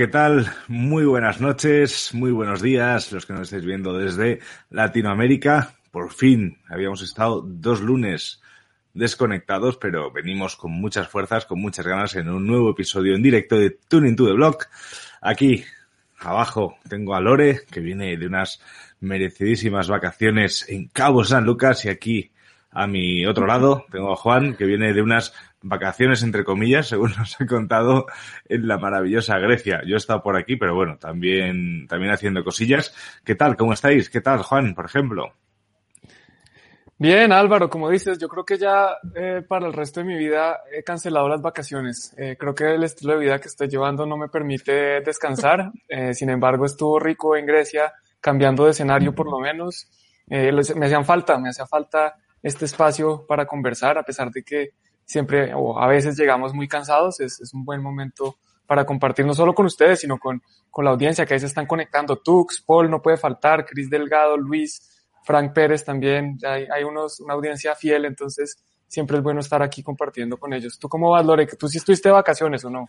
¿Qué tal? Muy buenas noches, muy buenos días, los que nos estáis viendo desde Latinoamérica. Por fin habíamos estado dos lunes desconectados, pero venimos con muchas fuerzas, con muchas ganas en un nuevo episodio en directo de Tuning to the Block. Aquí, abajo, tengo a Lore, que viene de unas merecidísimas vacaciones en Cabo San Lucas, y aquí, a mi otro lado, tengo a Juan, que viene de unas vacaciones entre comillas, según nos ha contado en la maravillosa Grecia. Yo he estado por aquí, pero bueno, también, también haciendo cosillas. ¿Qué tal? ¿Cómo estáis? ¿Qué tal, Juan, por ejemplo? Bien, Álvaro, como dices, yo creo que ya eh, para el resto de mi vida he cancelado las vacaciones. Eh, creo que el estilo de vida que estoy llevando no me permite descansar. Eh, sin embargo, estuvo rico en Grecia, cambiando de escenario por lo menos. Eh, me hacían falta, me hacía falta este espacio para conversar, a pesar de que siempre o a veces llegamos muy cansados, es, es un buen momento para compartir no solo con ustedes, sino con, con la audiencia que ahí se están conectando. Tux, Paul no puede faltar, Cris Delgado, Luis, Frank Pérez también, hay, hay unos, una audiencia fiel, entonces siempre es bueno estar aquí compartiendo con ellos. ¿Tú cómo vas, Lore? ¿Tú sí estuviste de vacaciones o no?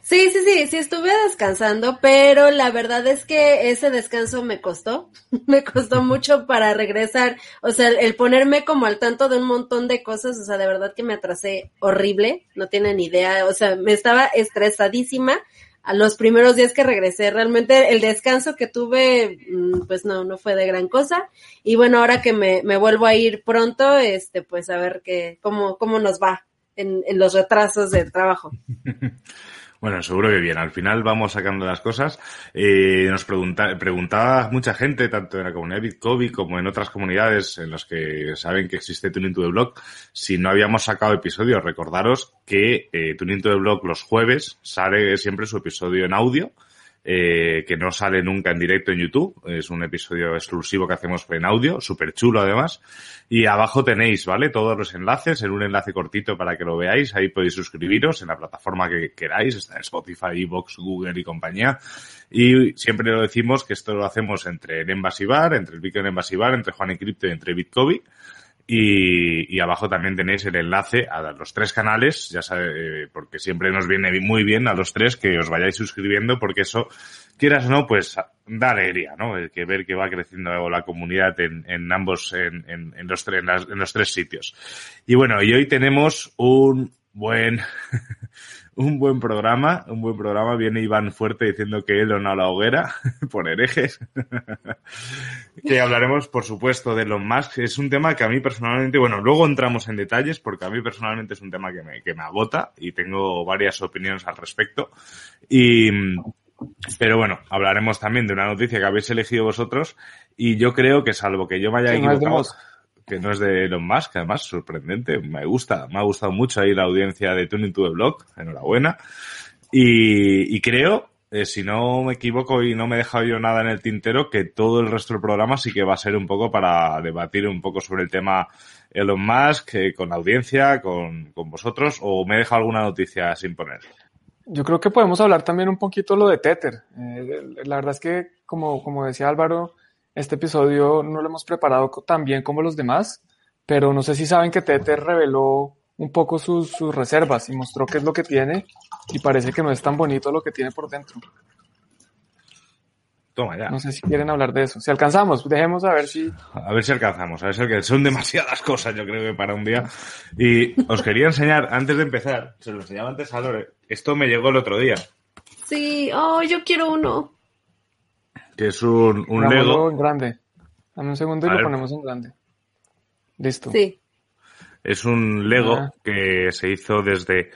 Sí, sí, sí, sí estuve descansando, pero la verdad es que ese descanso me costó, me costó mucho para regresar, o sea, el ponerme como al tanto de un montón de cosas, o sea, de verdad que me atrasé horrible, no tienen idea, o sea, me estaba estresadísima a los primeros días que regresé, realmente el descanso que tuve, mm, pues no, no fue de gran cosa, y bueno, ahora que me, me vuelvo a ir pronto, este, pues a ver qué, cómo, cómo nos va en, en los retrasos del trabajo. Bueno, seguro que bien. Al final vamos sacando las cosas. Eh, nos pregunta, preguntaba mucha gente, tanto en la comunidad Bitcoin como en otras comunidades en las que saben que existe Tuning to the Blog, si no habíamos sacado episodios. Recordaros que eh, Tuning to the Blog los jueves sale siempre su episodio en audio eh, que no sale nunca en directo en YouTube. Es un episodio exclusivo que hacemos en audio, súper chulo además. Y abajo tenéis, ¿vale? Todos los enlaces en un enlace cortito para que lo veáis. Ahí podéis suscribiros en la plataforma que queráis. Está en Spotify, Evox, Google y compañía. Y siempre lo decimos que esto lo hacemos entre el Embassy entre el Bitcoin Embassy entre Juan y y entre Bitcoin. Y, abajo también tenéis el enlace a los tres canales, ya sabe, eh, porque siempre nos viene muy bien a los tres que os vayáis suscribiendo, porque eso, quieras o no, pues da alegría, ¿no? El que ver que va creciendo la comunidad en, ambos, en, las, en los tres sitios. Y bueno, y hoy tenemos un buen, un buen programa, un buen programa. Viene Iván Fuerte diciendo que no a la hoguera por herejes. que hablaremos, por supuesto, de Elon Musk. Es un tema que a mí personalmente, bueno, luego entramos en detalles porque a mí personalmente es un tema que me, que me agota y tengo varias opiniones al respecto. Y, pero bueno, hablaremos también de una noticia que habéis elegido vosotros y yo creo que salvo que yo me haya equivocado. Que no es de Elon Musk, además sorprendente, me gusta, me ha gustado mucho ahí la audiencia de Tuning to the Blog, enhorabuena. Y, y creo, eh, si no me equivoco y no me he dejado yo nada en el tintero, que todo el resto del programa sí que va a ser un poco para debatir un poco sobre el tema Elon Musk, eh, con la audiencia, con, con vosotros, o me he dejado alguna noticia sin poner. Yo creo que podemos hablar también un poquito lo de Tether. Eh, la verdad es que, como, como decía Álvaro, este episodio no lo hemos preparado tan bien como los demás, pero no sé si saben que Tether reveló un poco sus, sus reservas y mostró qué es lo que tiene y parece que no es tan bonito lo que tiene por dentro. Toma ya. No sé si quieren hablar de eso. Si alcanzamos, dejemos a ver si... A ver si alcanzamos, a ver si alcanzamos. Son demasiadas cosas, yo creo que para un día. Y os quería enseñar, antes de empezar, se lo enseñaba antes a Lore, esto me llegó el otro día, Sí, oh, yo quiero uno. Que es un, un Lego, en grande. Dame un segundo y A lo ver. ponemos en grande. Listo. Sí. es un Lego Ah. que se hizo desde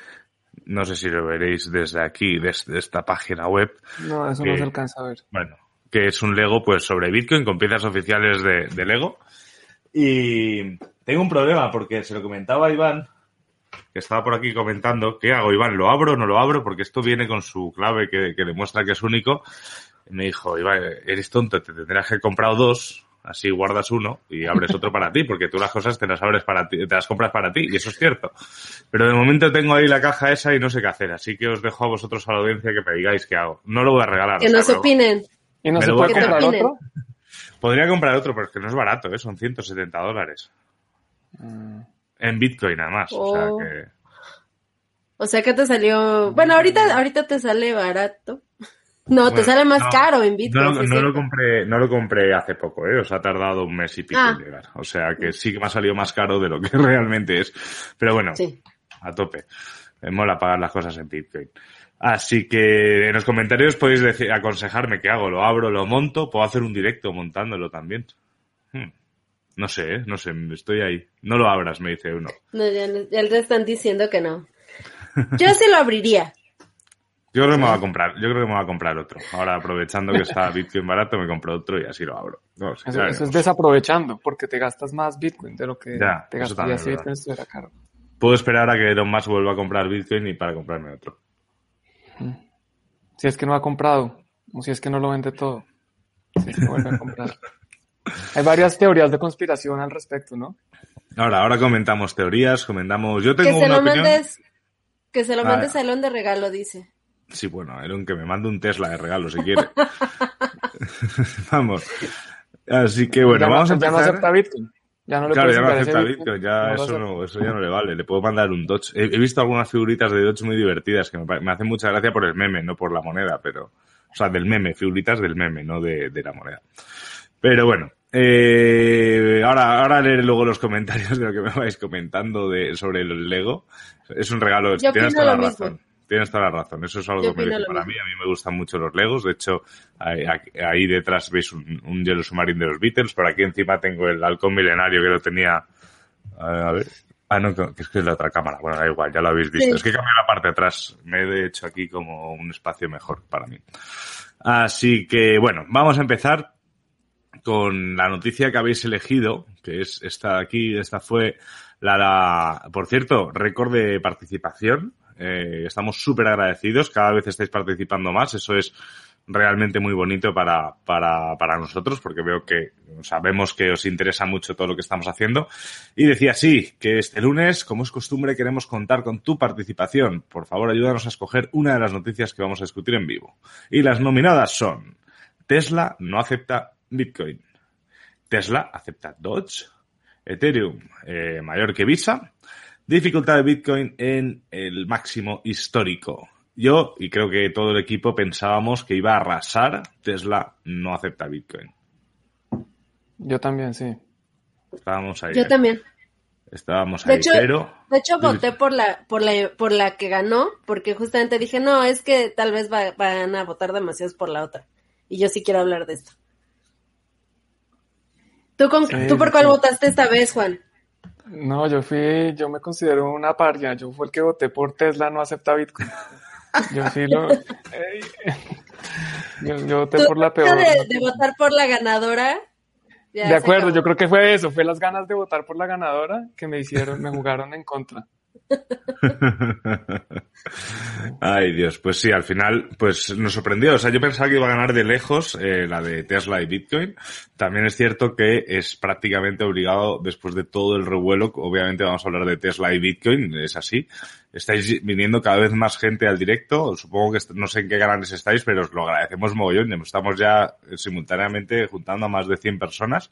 No sé si lo veréis desde aquí, desde esta página web. No, eso no se alcanza a ver. Bueno, que es un Lego pues sobre Bitcoin con piezas oficiales de, de Lego. Y tengo un problema porque se lo comentaba a Iván, que estaba por aquí comentando, ¿qué hago, Iván? ¿Lo abro o no lo abro? Porque esto viene con su clave que, que demuestra que es único. Y me dijo, Iván, eres tonto, te tendrás que comprar dos, así guardas uno y abres otro para ti, porque tú las cosas te las abres para ti, te las compras para ti, y eso es cierto. Pero de momento tengo ahí la caja esa y no sé qué hacer, así que os dejo a vosotros a la audiencia que me digáis qué hago. No lo voy a regalar. Que nos lo- opinen. ¿Y no se puede comprar otro? Podría comprar otro, pero es que no es barato, ¿eh? son 170 dólares. Mm. En Bitcoin, además. O sea Oh. que. O sea que te salió. Bueno, ahorita, ahorita te sale barato. No, te sale más no, caro en Bitcoin. No, lo- no compré, no lo compré hace poco, ¿eh? O sea, ha tardado un mes y pico Ah. en llegar. O sea, que sí que me ha salido más caro de lo que realmente es. Pero bueno, Sí. a tope. Me mola pagar las cosas en Bitcoin. Así que en los comentarios podéis decir, aconsejarme qué hago. ¿Lo abro, lo monto? ¿Puedo hacer un directo montándolo también? Hmm. No sé, ¿eh? No sé, estoy ahí. No lo abras, me dice uno. No, ya, ya te están diciendo que no. Yo sí lo abriría. Yo creo que me va a comprar, yo creo que me a comprar otro. Ahora aprovechando que está Bitcoin barato, me compro otro y así lo abro. No Eso, es desaprovechando, porque te gastas más Bitcoin de lo que Ya, te es si. Bitcoin estuviera caro. Puedo esperar a que Elon Musk vuelva a comprar Bitcoin y para comprarme otro. Si es que no ha comprado, o si es que no lo vende todo. Si es que vuelve a comprar. Hay varias teorías de conspiración al respecto, ¿no? Ahora, ahora comentamos teorías, comentamos. Yo Que tengo se una lo opinión. mandes. Que se lo Ah, mandes a Elon de regalo, dice. Sí, bueno, Elon que me mande un Tesla de regalo si quiere. vamos. Así que bueno, ya, no- vamos a ya no empezar. acepta Bitcoin. Ya no le Claro, ya no acepta Bitcoin, ya no eso no, eso ya no le vale. Le puedo mandar un Dodge. He, he visto algunas figuritas de Dodge muy divertidas que me, me hacen mucha gracia por el meme, no por la moneda, pero, o sea, del meme, figuritas del meme, no de, de la moneda. Pero bueno, eh, ahora, ahora leeré luego los comentarios de lo que me vais comentando de, sobre el Lego. Es un regalo, Yo tienes toda la lo mismo. razón. Tienes toda la razón, eso es algo Yo que me para mí. A mí me gustan mucho los Legos. De hecho, ahí, ahí detrás veis un, un Yellow Submarine de los Beatles. Por aquí encima tengo el halcón milenario que lo tenía. A ver. Ah, no, que es que es la otra cámara. Bueno, da igual, ya lo habéis visto. Sí. Es que cambié la parte de atrás. Me he hecho aquí como un espacio mejor para mí. Así que, bueno, vamos a empezar con la noticia que habéis elegido, que es esta de aquí. Esta fue la, la por cierto, récord de participación. Eh, estamos súper agradecidos. Cada vez estáis participando más. Eso es realmente muy bonito para, para, para nosotros, porque veo que sabemos que os interesa mucho todo lo que estamos haciendo. Y decía sí, que este lunes, como es costumbre, queremos contar con tu participación. Por favor, ayúdanos a escoger una de las noticias que vamos a discutir en vivo. Y las nominadas son Tesla no acepta Bitcoin. Tesla acepta Dodge. Ethereum eh, mayor que Visa. Dificultad de Bitcoin en el máximo histórico. Yo, y creo que todo el equipo, pensábamos que iba a arrasar. Tesla no acepta Bitcoin. Yo también, sí. Estábamos ahí. Yo también. Estábamos De ahí, hecho, pero... De hecho, voté por la, por la, por la que ganó, porque justamente dije, no, es que tal vez va- van a votar demasiados por la otra. Y yo sí quiero hablar de esto. ¿Tú, con, Sí, ¿tú por cuál sí. votaste esta vez, Juan? No, yo fui, yo me considero una paria. Yo fue el que voté por Tesla, no acepta Bitcoin. Yo sí lo. Yo, yo voté ¿Tú por la peor. de, de votar por la ganadora? Ya De acuerdo, acabó. yo creo que fue eso, fue las ganas de votar por la ganadora que me hicieron, me jugaron en contra. Ay, Dios, pues sí, al final, pues nos sorprendió. O sea, yo pensaba que iba a ganar de lejos eh, la de Tesla y Bitcoin. También es cierto que es prácticamente obligado, después de todo el revuelo, obviamente vamos a hablar de Tesla y Bitcoin, es así. Estáis viniendo cada vez más gente al directo. Supongo que no sé en qué canales estáis, pero os lo agradecemos mogollón. Estamos ya eh, simultáneamente juntando a más de 100 personas.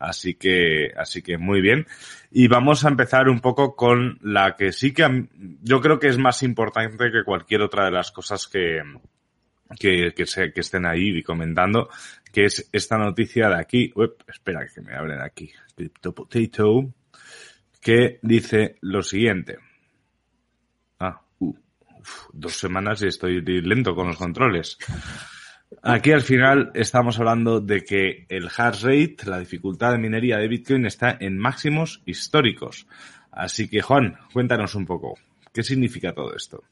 Así que, así que muy bien. Y vamos a empezar un poco con la que sí que yo creo que es más importante que cualquier otra de las cosas que, que, que, estén ahí comentando, que es esta noticia de aquí. Uep, espera que me abren aquí. Crypto Potato. Que dice lo siguiente. Dos semanas y estoy lento con los controles. Aquí al final estamos hablando de que el hash rate, la dificultad de minería de Bitcoin está en máximos históricos. Así que Juan, cuéntanos un poco, ¿qué significa todo esto?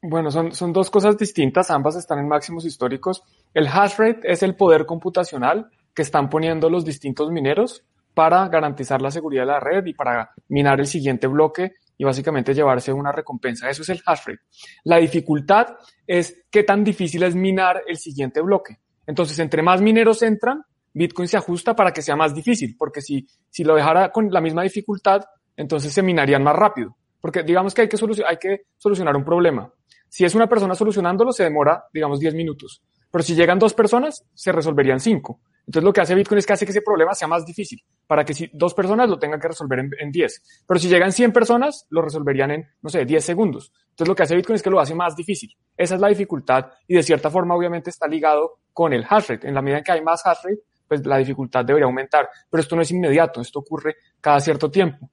Bueno, son, son dos cosas distintas, ambas están en máximos históricos. El hash rate es el poder computacional que están poniendo los distintos mineros para garantizar la seguridad de la red y para minar el siguiente bloque y básicamente llevarse una recompensa. Eso es el hash rate. La dificultad es qué tan difícil es minar el siguiente bloque. Entonces, entre más mineros entran, Bitcoin se ajusta para que sea más difícil, porque si, si lo dejara con la misma dificultad, entonces se minarían más rápido. Porque digamos que hay que, hay que solucionar un problema. Si es una persona solucionándolo, se demora, digamos, 10 minutos. Pero si llegan dos personas, se resolverían 5. Entonces lo que hace Bitcoin es que hace que ese problema sea más difícil, para que si dos personas lo tengan que resolver en, 10. Pero si llegan 100 personas, lo resolverían en, no sé, 10 segundos. Entonces lo que hace Bitcoin es que lo hace más difícil. Esa es la dificultad y de cierta forma obviamente está ligado con el hash rate. En la medida en que hay más hash rate, pues la dificultad debería aumentar. Pero esto no es inmediato, esto ocurre cada cierto tiempo.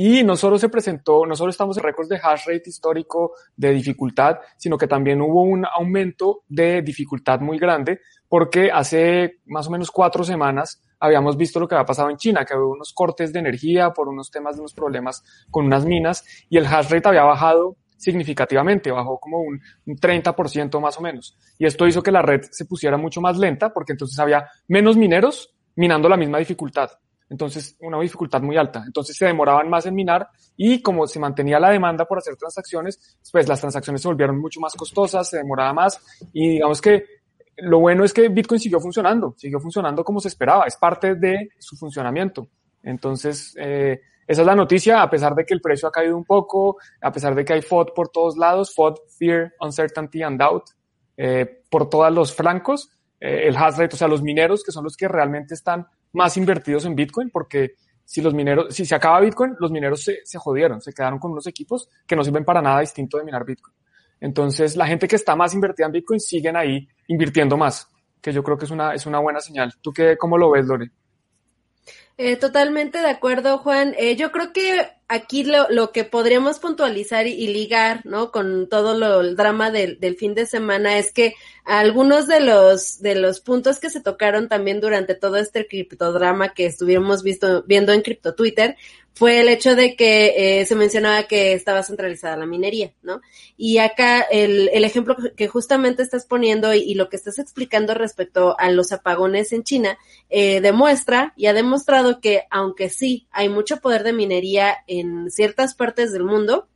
Y no solo se presentó, no solo estamos en récords de hash rate histórico de dificultad, sino que también hubo un aumento de dificultad muy grande, porque hace más o menos cuatro semanas habíamos visto lo que había pasado en China, que había unos cortes de energía por unos temas de unos problemas con unas minas, y el hash rate había bajado significativamente, bajó como un, un 30% más o menos. Y esto hizo que la red se pusiera mucho más lenta, porque entonces había menos mineros minando la misma dificultad. Entonces, una dificultad muy alta. Entonces se demoraban más en minar y como se mantenía la demanda por hacer transacciones, pues las transacciones se volvieron mucho más costosas, se demoraba más y digamos que lo bueno es que Bitcoin siguió funcionando, siguió funcionando como se esperaba, es parte de su funcionamiento. Entonces, eh, esa es la noticia, a pesar de que el precio ha caído un poco, a pesar de que hay FOD por todos lados, FOD, Fear, Uncertainty and Doubt, eh, por todos los flancos, eh, el hash rate, o sea, los mineros que son los que realmente están más invertidos en Bitcoin porque si los mineros, si se acaba Bitcoin, los mineros se, se jodieron, se quedaron con unos equipos que no sirven para nada distinto de minar Bitcoin. Entonces, la gente que está más invertida en Bitcoin siguen ahí invirtiendo más, que yo creo que es una, es una buena señal. ¿Tú qué, cómo lo ves, Lore? Eh, totalmente de acuerdo, Juan. Eh, yo creo que aquí lo, lo que podríamos puntualizar y, ligar, ¿no? Con todo lo, el drama del, del, fin de semana es que algunos de los, de los puntos que se tocaron también durante todo este criptodrama que estuvimos visto, viendo en Crypto Twitter fue el hecho de que eh, se mencionaba que estaba centralizada la minería, ¿no? Y acá el, el ejemplo que justamente estás poniendo y, lo que estás explicando respecto a los apagones en China eh, demuestra y ha demostrado que aunque sí hay mucho poder de minería en ciertas partes del mundo,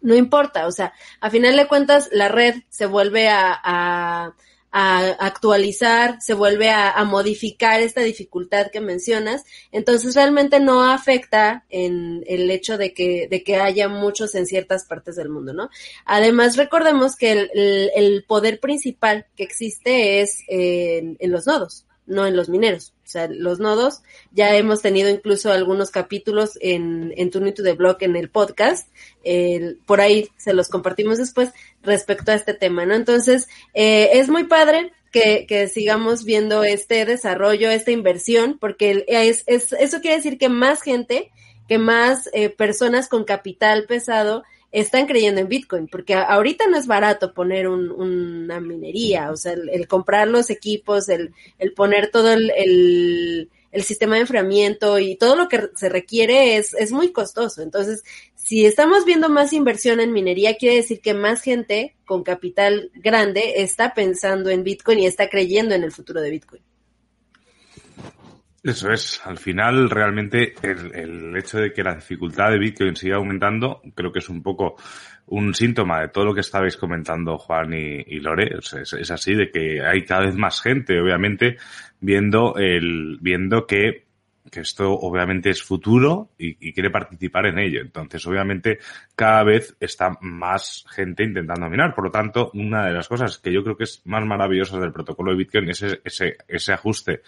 no importa, o sea, a final de cuentas la red se vuelve a, a a actualizar, se vuelve a, modificar esta dificultad que mencionas. Entonces realmente no afecta en el hecho de que, de que haya muchos en ciertas partes del mundo, ¿no? Además recordemos que el, el, poder principal que existe es en los nodos no en los mineros. O sea, los nodos, ya hemos tenido incluso algunos capítulos en, en Turn to the Block en el podcast, el, por ahí se los compartimos después respecto a este tema, ¿no? Entonces, eh, es muy padre que, que sigamos viendo este desarrollo, esta inversión, porque es, es, eso quiere decir que más gente, que más eh, personas con capital pesado están creyendo en Bitcoin, porque ahorita no es barato poner un, una minería, o sea, el, el comprar los equipos, el, el poner todo el, el, el, sistema de enfriamiento y todo lo que se requiere es, es muy costoso. Entonces, si estamos viendo más inversión en minería, quiere decir que más gente con capital grande está pensando en Bitcoin y está creyendo en el futuro de Bitcoin. Eso es, al final realmente el, el, hecho de que la dificultad de Bitcoin siga aumentando, creo que es un poco un síntoma de todo lo que estabais comentando Juan y, Lore, es, es, así, de que hay cada vez más gente, obviamente, viendo el, viendo que que esto obviamente es futuro y, y, quiere participar en ello. Entonces, obviamente, cada vez está más gente intentando minar. Por lo tanto, una de las cosas que yo creo que es más maravillosa del protocolo de Bitcoin es ese, ese, ese ajuste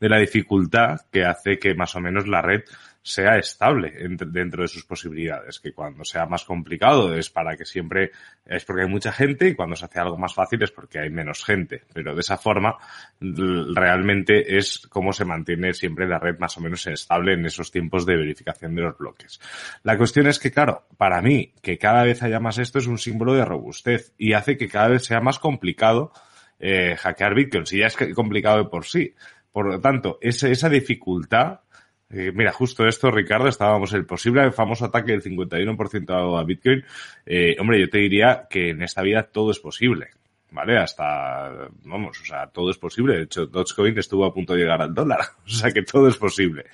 de la dificultad que hace que más o menos la red sea estable dentro de sus posibilidades, que cuando sea más complicado es para que siempre es porque hay mucha gente y cuando se hace algo más fácil es porque hay menos gente, pero de esa forma realmente es como se mantiene siempre la red más o menos estable en esos tiempos de verificación de los bloques. La cuestión es que, claro, para mí, que cada vez haya más esto es un símbolo de robustez y hace que cada vez sea más complicado eh, hackear Bitcoin, si ya es complicado de por sí. Por lo tanto, esa, dificultad Eh, mira, justo esto, Ricardo, estábamos el posible famoso ataque del 51% a Bitcoin. Eh, hombre, yo te diría que en esta vida todo es posible. ¿Vale? Hasta, vamos, o sea, todo es posible. De hecho, Dogecoin estuvo a punto de llegar al dólar. O sea, que todo es posible.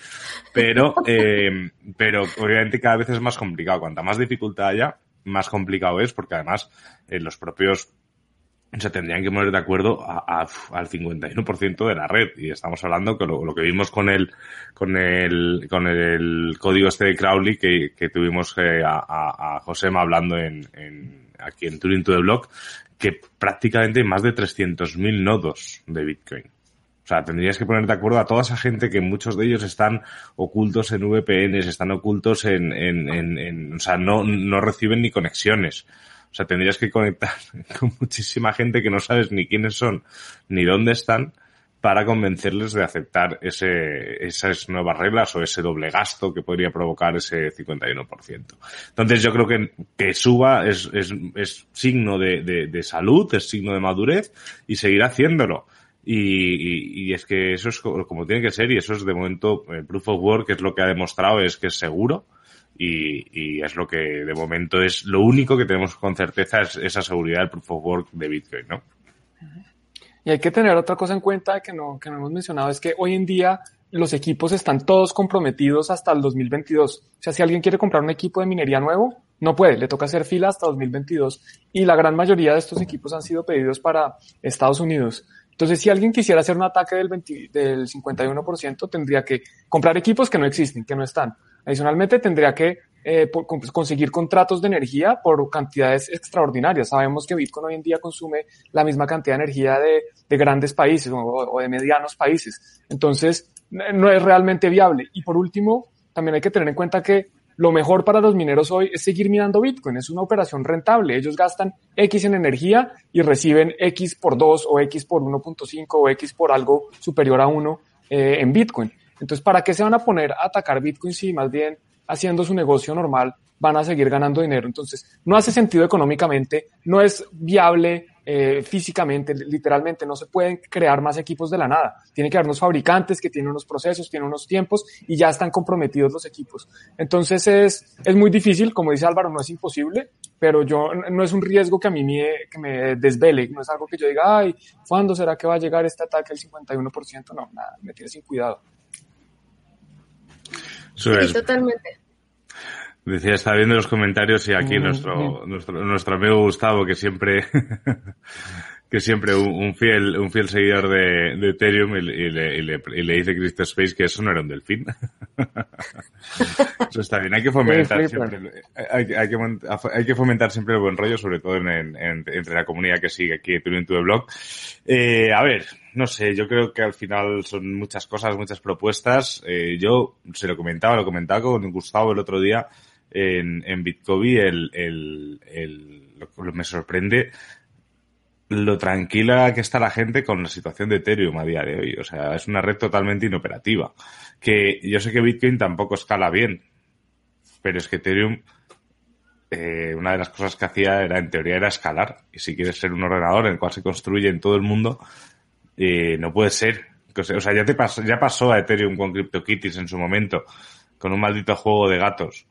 Pero, eh, pero obviamente cada vez es más complicado. Cuanta más dificultad haya, más complicado es, porque además eh, los propios se tendrían que poner de acuerdo a, a, al 51% de la red. Y estamos hablando que lo, que vimos con el, con el, con el código este de Crowley que, que tuvimos eh, a, a, a Josema hablando en, en, aquí en Turing to the Block, que prácticamente hay más de 300.000 nodos de Bitcoin. O sea, tendrías que poner de acuerdo a toda esa gente que muchos de ellos están ocultos en VPNs, están ocultos en, en, en, en o sea, no, no reciben ni conexiones. O sea, tendrías que conectar con muchísima gente que no sabes ni quiénes son ni dónde están para convencerles de aceptar ese, esas nuevas reglas o ese doble gasto que podría provocar ese 51%. Entonces yo creo que que suba es, es, es signo de, de, salud, es signo de madurez y seguirá haciéndolo. Y, y, y, es que eso es como tiene que ser y eso es de momento el proof of work es lo que ha demostrado es que es seguro y, es lo que de momento es lo único que tenemos con certeza es esa seguridad del proof of work de Bitcoin, ¿no? Y hay que tener otra cosa en cuenta que no, que no hemos mencionado, es que hoy en día los equipos están todos comprometidos hasta el 2022. O sea, si alguien quiere comprar un equipo de minería nuevo, no puede, le toca hacer fila hasta 2022. Y la gran mayoría de estos equipos han sido pedidos para Estados Unidos. Entonces, si alguien quisiera hacer un ataque del, 20, del 51%, tendría que comprar equipos que no existen, que no están. Adicionalmente, tendría que eh, conseguir contratos de energía por cantidades extraordinarias. Sabemos que Bitcoin hoy en día consume la misma cantidad de energía de, de grandes países o, o, de medianos países. Entonces, no es realmente viable. Y por último, también hay que tener en cuenta que lo mejor para los mineros hoy es seguir minando Bitcoin. Es una operación rentable. Ellos gastan X en energía y reciben X por 2 o X por 1.5 o X por algo superior a 1 eh, en Bitcoin. Entonces, ¿para qué se van a poner a atacar Bitcoin si más bien haciendo su negocio normal van a seguir ganando dinero? Entonces, no hace sentido económicamente, no es viable eh, físicamente, literalmente, no se pueden crear más equipos de la nada. Tiene que haber unos fabricantes que tienen unos procesos, tienen unos tiempos y ya están comprometidos los equipos. Entonces es, es muy difícil, como dice Álvaro, no es imposible, pero yo no es un riesgo que a mí me, que me desvele, no es algo que yo diga, ay, ¿cuándo será que va a llegar este ataque al 51%? No, nada, me tiene sin cuidado. Sí, totalmente. Decía, está viendo los comentarios y aquí mm, nuestro, nuestro, nuestro amigo Gustavo, que siempre, que siempre un, un, fiel, un fiel seguidor de, de Ethereum y, y, le, y, le, y, le, dice CryptoSpace que eso no era un delfín. eso está bien, hay que fomentar siempre, hay, hay, que, hay que fomentar siempre el buen rollo, sobre todo en, en, entre la comunidad que sigue aquí Ethereum to the Blog. Eh, a ver, no sé, yo creo que al final son muchas cosas, muchas propuestas. Eh, yo se lo comentaba, lo comentaba con Gustavo el otro día, en, en Bitcoin el, el, el, lo, me sorprende lo tranquila que está la gente con la situación de Ethereum a día de hoy. O sea, es una red totalmente inoperativa. Que yo sé que Bitcoin tampoco escala bien, pero es que Ethereum, eh, una de las cosas que hacía era, en teoría, era escalar. Y si quieres ser un ordenador en el cual se construye en todo el mundo, eh, no puede ser. O sea, ya te pasó, ya pasó a Ethereum con CryptoKitties en su momento, con un maldito juego de gatos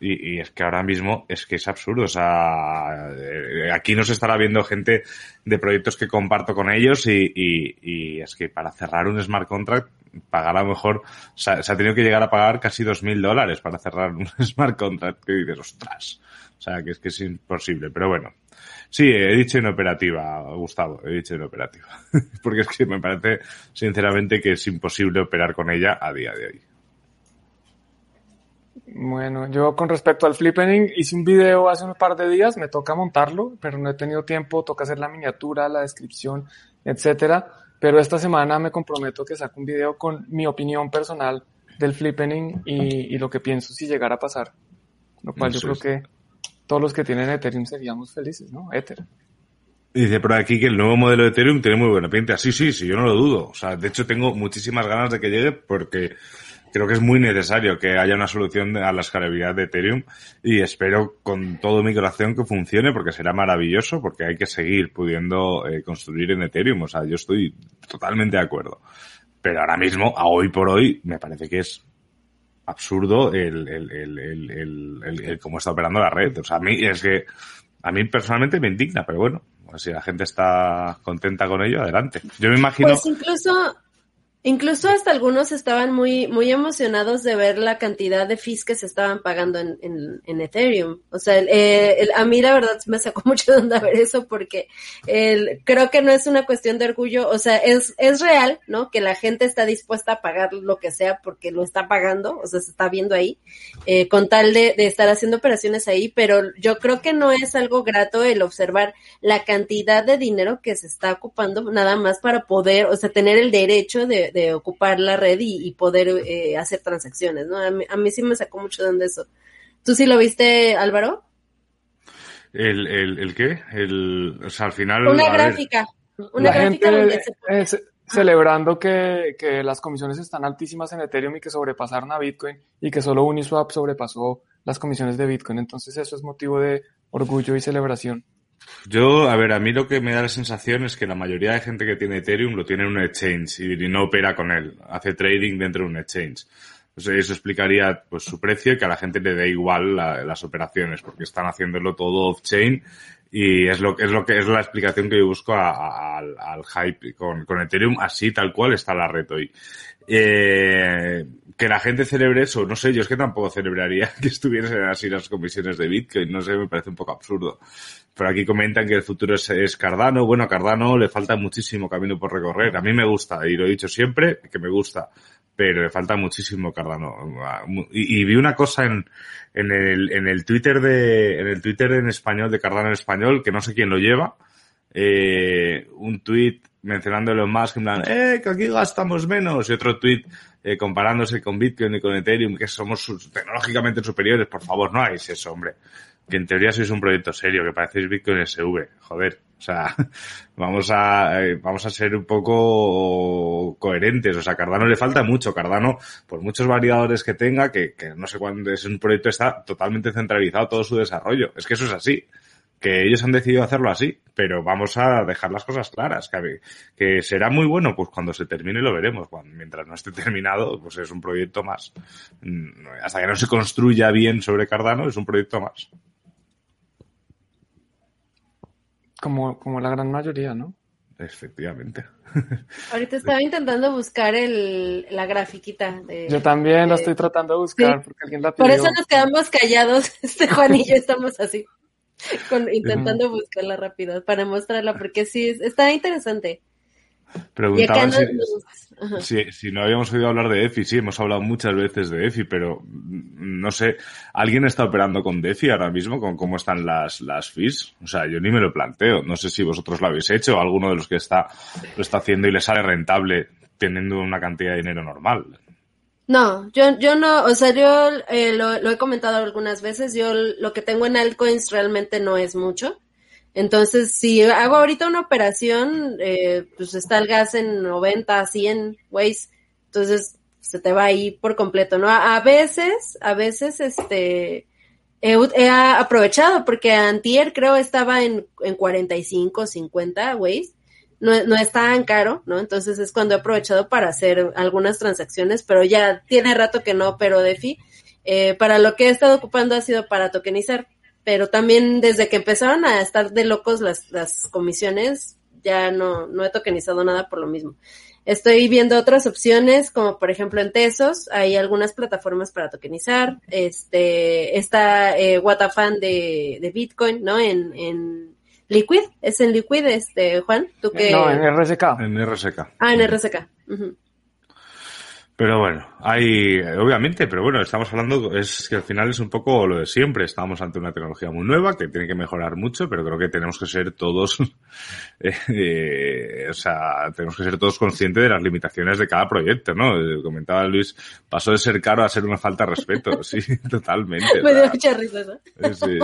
y, y, es que ahora mismo es que es absurdo. O sea, eh, aquí nos estará viendo gente de proyectos que comparto con ellos y, y, y es que para cerrar un smart contract, pagar a lo mejor, o sea, se ha tenido que llegar a pagar casi dos mil dólares para cerrar un smart contract que dices, ostras. O sea, que es que es imposible. Pero bueno, Sí, he dicho inoperativa, Gustavo, he dicho inoperativa. Porque es que me parece, sinceramente, que es imposible operar con ella a día de hoy. Bueno, yo con respecto al flippening hice un video hace un par de días, me toca montarlo, pero no he tenido tiempo, toca hacer la miniatura, la descripción, etcétera. Pero esta semana me comprometo que saco un video con mi opinión personal del flippening y, y lo que pienso si llegara a pasar. Lo cual Eso yo creo que todos los que tienen Ethereum seríamos felices, ¿no? Ether. Dice por aquí que el nuevo modelo de Ethereum tiene muy buena pinta. Sí, sí, sí, yo no lo dudo. O sea, de hecho tengo muchísimas ganas de que llegue porque creo que es muy necesario que haya una solución a la escalabilidad de Ethereum y espero con todo mi corazón que funcione porque será maravilloso porque hay que seguir pudiendo eh, construir en Ethereum. O sea, yo estoy totalmente de acuerdo. Pero ahora mismo, a hoy por hoy, me parece que es absurdo el, el, el, el, cómo está operando la red. O sea, a mí es que a mí personalmente me indigna, pero bueno, si la gente está contenta con ello, adelante. Yo me imagino. Pues Incluso hasta algunos estaban muy, muy emocionados de ver la cantidad de fees que se estaban pagando en, en, Ethereum. O sea, el, a mí la verdad me sacó mucho de onda ver eso porque el, creo que no es una cuestión de orgullo. O sea, es, es real, ¿no? Que la gente está dispuesta a pagar lo que sea porque lo está pagando, o sea, se está viendo ahí, eh, con tal de, de estar haciendo operaciones ahí, pero yo creo que no es algo grato el observar la cantidad de dinero que se está ocupando nada más para poder, o sea, tener el derecho de de ocupar la red y, poder eh, hacer transacciones, ¿no? A mí, sí me sacó mucho de onda eso. ¿Tú sí lo viste, Álvaro? ¿El, el, el qué? El, o sea, al final... Una gráfica. Una gráfica donde celebrando que, que, las comisiones están altísimas en Ethereum y que sobrepasaron a Bitcoin y que solo Uniswap sobrepasó las comisiones de Bitcoin. Entonces eso es motivo de orgullo y celebración. Yo, a ver, a mí lo que me da la sensación es que la mayoría de gente que tiene Ethereum lo tiene en un exchange y no opera con él, hace trading dentro de un exchange. eso explicaría pues su precio y que a la gente le dé igual las operaciones porque están haciéndolo todo off-chain y es lo, es lo que es la explicación que yo busco al, hype con, con Ethereum así tal cual está la red hoy. Eh, que la gente celebre eso, no sé, yo es que tampoco celebraría que estuviesen así las comisiones de Bitcoin, no sé, me parece un poco absurdo. Pero aquí comentan que el futuro es, Cardano, bueno, a Cardano le falta muchísimo camino por recorrer, a mí me gusta, y lo he dicho siempre, que me gusta, pero le falta muchísimo Cardano. Y, vi una cosa en, en el, en el Twitter de, en el Twitter en español de Cardano en español, que no sé quién lo lleva, eh, un tweet mencionándolo más, en plan, eh, que aquí gastamos menos, y otro tweet eh, comparándose con Bitcoin y con Ethereum, que somos tecnológicamente superiores, por favor, no hagáis eso, hombre. Que en teoría sois un proyecto serio, que parecéis Bitcoin SV, joder. O sea, vamos a, eh, vamos a ser un poco coherentes. O sea, Cardano le falta mucho. Cardano, por muchos variadores que tenga, que, que no sé cuándo es un proyecto, está totalmente centralizado todo su desarrollo. Es que eso es así que ellos han decidido hacerlo así, pero vamos a dejar las cosas claras, que, que será muy bueno, pues cuando se termine lo veremos, cuando, mientras no esté terminado, pues es un proyecto más. Mm, hasta que no se construya bien sobre Cardano, es un proyecto más. Como, como la gran mayoría, ¿no? Efectivamente. Ahorita estaba intentando buscar el, la grafiquita. De, yo también la estoy tratando de buscar porque alguien la pidió. Por eso nos quedamos callados, este Juan y yo estamos así. intentando buscarla rápido para mostrarla, porque sí, está interesante. Preguntaba si, si, no habíamos oído hablar de EFI. Sí, hemos hablado muchas veces de EFI, pero no sé, ¿alguien está operando con DeFi ahora mismo? ¿Con cómo están las, las fees? O sea, yo ni me lo planteo. No sé si vosotros lo habéis hecho o alguno de los que está, lo está haciendo y le sale rentable teniendo una cantidad de dinero normal. No, yo, yo no, o sea, yo eh, lo, he comentado algunas veces, yo lo que tengo en altcoins realmente no es mucho. Entonces, si hago ahorita una operación, eh, pues está el gas en 90, 100 ways, entonces se te va ahí por completo, ¿no? A, veces, a veces, este, he, aprovechado porque antier creo estaba en, en 45, 50 ways no, no es tan caro, ¿no? Entonces es cuando he aprovechado para hacer algunas transacciones, pero ya tiene rato que no pero DeFi. Eh, para lo que he estado ocupando ha sido para tokenizar, pero también desde que empezaron a estar de locos las, las comisiones, ya no, no he tokenizado nada por lo mismo. Estoy viendo otras opciones, como por ejemplo en Tesos, hay algunas plataformas para tokenizar. Este, está eh, Watafan de, de Bitcoin, ¿no? En, en Liquid, es en Liquid, este, Juan, tú que... No, en RSK. En RSK. Ah, en RSK. Pero bueno, hay, obviamente, pero bueno, estamos hablando, es que al final es un poco lo de siempre. Estamos ante una tecnología muy nueva que tiene que mejorar mucho, pero creo que tenemos que ser todos, eh, o sea, tenemos que ser todos conscientes de las limitaciones de cada proyecto, ¿no? Eh, comentaba Luis, pasó de ser caro a ser una falta de respeto, sí, totalmente. me dio mucha risa, ¿no? Sí,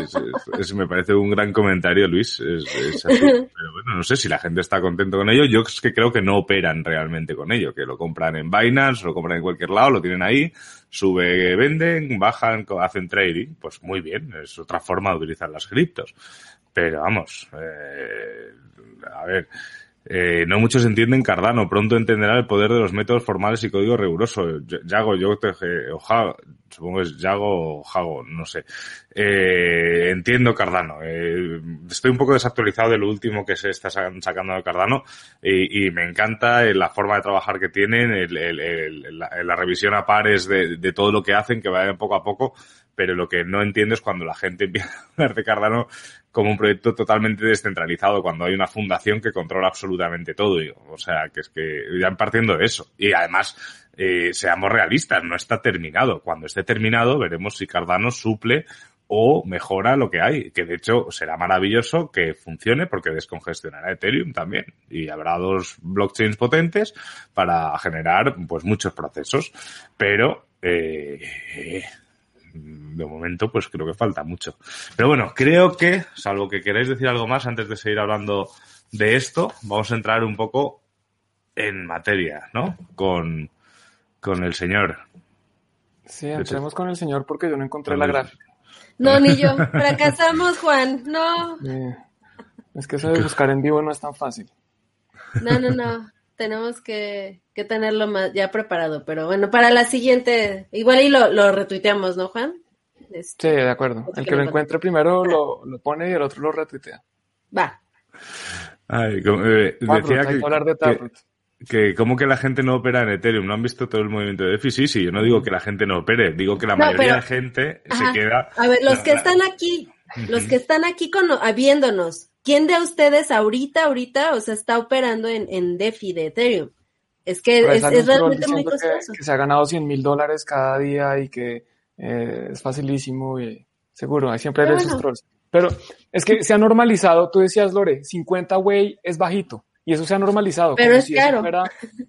sí, me parece un gran comentario, Luis. Es, así. Pero bueno, no sé si la gente está contento con ello. Yo es que creo que no operan realmente con ello, que lo compran en Binance, lo compran en cualquier lado, lo tienen ahí, sube, venden, bajan, hacen trading, pues muy bien, es otra forma de utilizar las criptos. Pero vamos, eh, a ver, Eh, no muchos entienden Cardano. Pronto entenderá el poder de los métodos formales y código riguroso. Yago, yo te, ojalá, supongo que es Yago o Jago, no sé. Eh, entiendo Cardano. Eh, estoy un poco desactualizado de lo último que se está sacando de Cardano y, me encanta la forma de trabajar que tienen, el, la, revisión a pares de, de, todo lo que hacen, que vayan poco a poco, pero lo que no entiendo es cuando la gente empieza a hablar de Cardano como un proyecto totalmente descentralizado, cuando hay una fundación que controla absolutamente todo. O sea, que es que ya partiendo de eso. Y además, eh, seamos realistas, no está terminado. Cuando esté terminado, veremos si Cardano suple o mejora lo que hay, que de hecho será maravilloso que funcione porque descongestionará Ethereum también y habrá dos blockchains potentes para generar pues muchos procesos, pero eh, de momento, pues creo que falta mucho. Pero bueno, creo que, salvo que queráis decir algo más antes de seguir hablando de esto, vamos a entrar un poco en materia, ¿no? Con, con el señor. Sí, entremos con el señor porque yo no encontré la gráfica. No, ni yo. Fracasamos, Juan. No. Es que eso de buscar en vivo no es tan fácil. No, no, no tenemos que, que, tenerlo más ya preparado, pero bueno, para la siguiente, igual y lo, lo retuiteamos, ¿no, Juan? Este, sí, de acuerdo. El que lo encuentre primero lo, lo, pone y el otro lo retuitea. Va. Ay, como, eh, decía que, hablar de que, que, como que la gente no opera en Ethereum, ¿no han visto todo el movimiento de DeFi? Sí, sí, yo no digo que la gente no opere, digo que la no, mayoría pero, de gente ajá. se queda... A ver, los que están aquí, los que están aquí con, viéndonos, ¿quién de ustedes ahorita, ahorita, o sea, está operando en, en DeFi de Ethereum? Es que es, es, realmente muy costoso. Que, que, se ha ganado 100 mil dólares cada día y que eh, es facilísimo y seguro, siempre hay esos trolls. Pero es que se ha normalizado, tú decías, Lore, 50 way es bajito. Y eso se ha normalizado. Pero es si caro. Eso, fuera,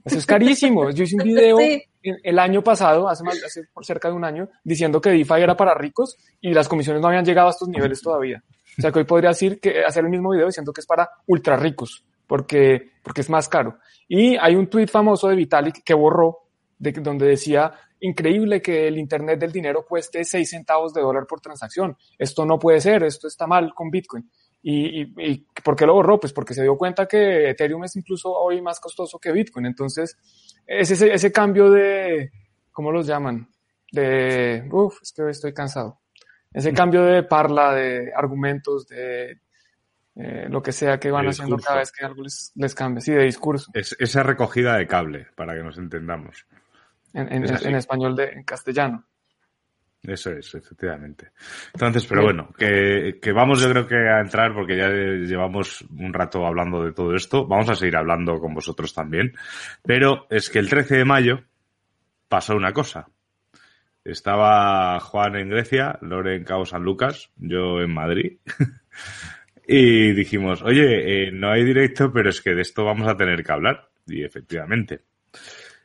eso, es carísimo. Yo hice un video sí. el año pasado, hace, más, hace por cerca de un año, diciendo que DeFi era para ricos y las comisiones no habían llegado a estos niveles todavía. O sea que hoy podría decir que hacer el mismo video diciendo que es para ultra ricos, porque, porque es más caro. Y hay un tweet famoso de Vitalik que borró, de, donde decía, increíble que el Internet del dinero cueste 6 centavos de dólar por transacción. Esto no puede ser, esto está mal con Bitcoin. ¿Y, y, y por qué lo borró? Pues porque se dio cuenta que Ethereum es incluso hoy más costoso que Bitcoin. Entonces, es ese, ese cambio de, ¿cómo los llaman? De, uff, es que estoy cansado. Ese cambio de parla, de argumentos, de eh, lo que sea que van haciendo cada vez que algo les, les cambia. Sí, de discurso. Es esa recogida de cable, para que nos entendamos. En, en, en español, de, en castellano. Eso es, efectivamente. Entonces, pero bueno, que, que, vamos yo creo que a entrar porque ya llevamos un rato hablando de todo esto. Vamos a seguir hablando con vosotros también. Pero es que el 13 de mayo pasó una cosa. Estaba Juan en Grecia, Lore en Cabo San Lucas, yo en Madrid. y dijimos, oye, eh, no hay directo, pero es que de esto vamos a tener que hablar. Y efectivamente.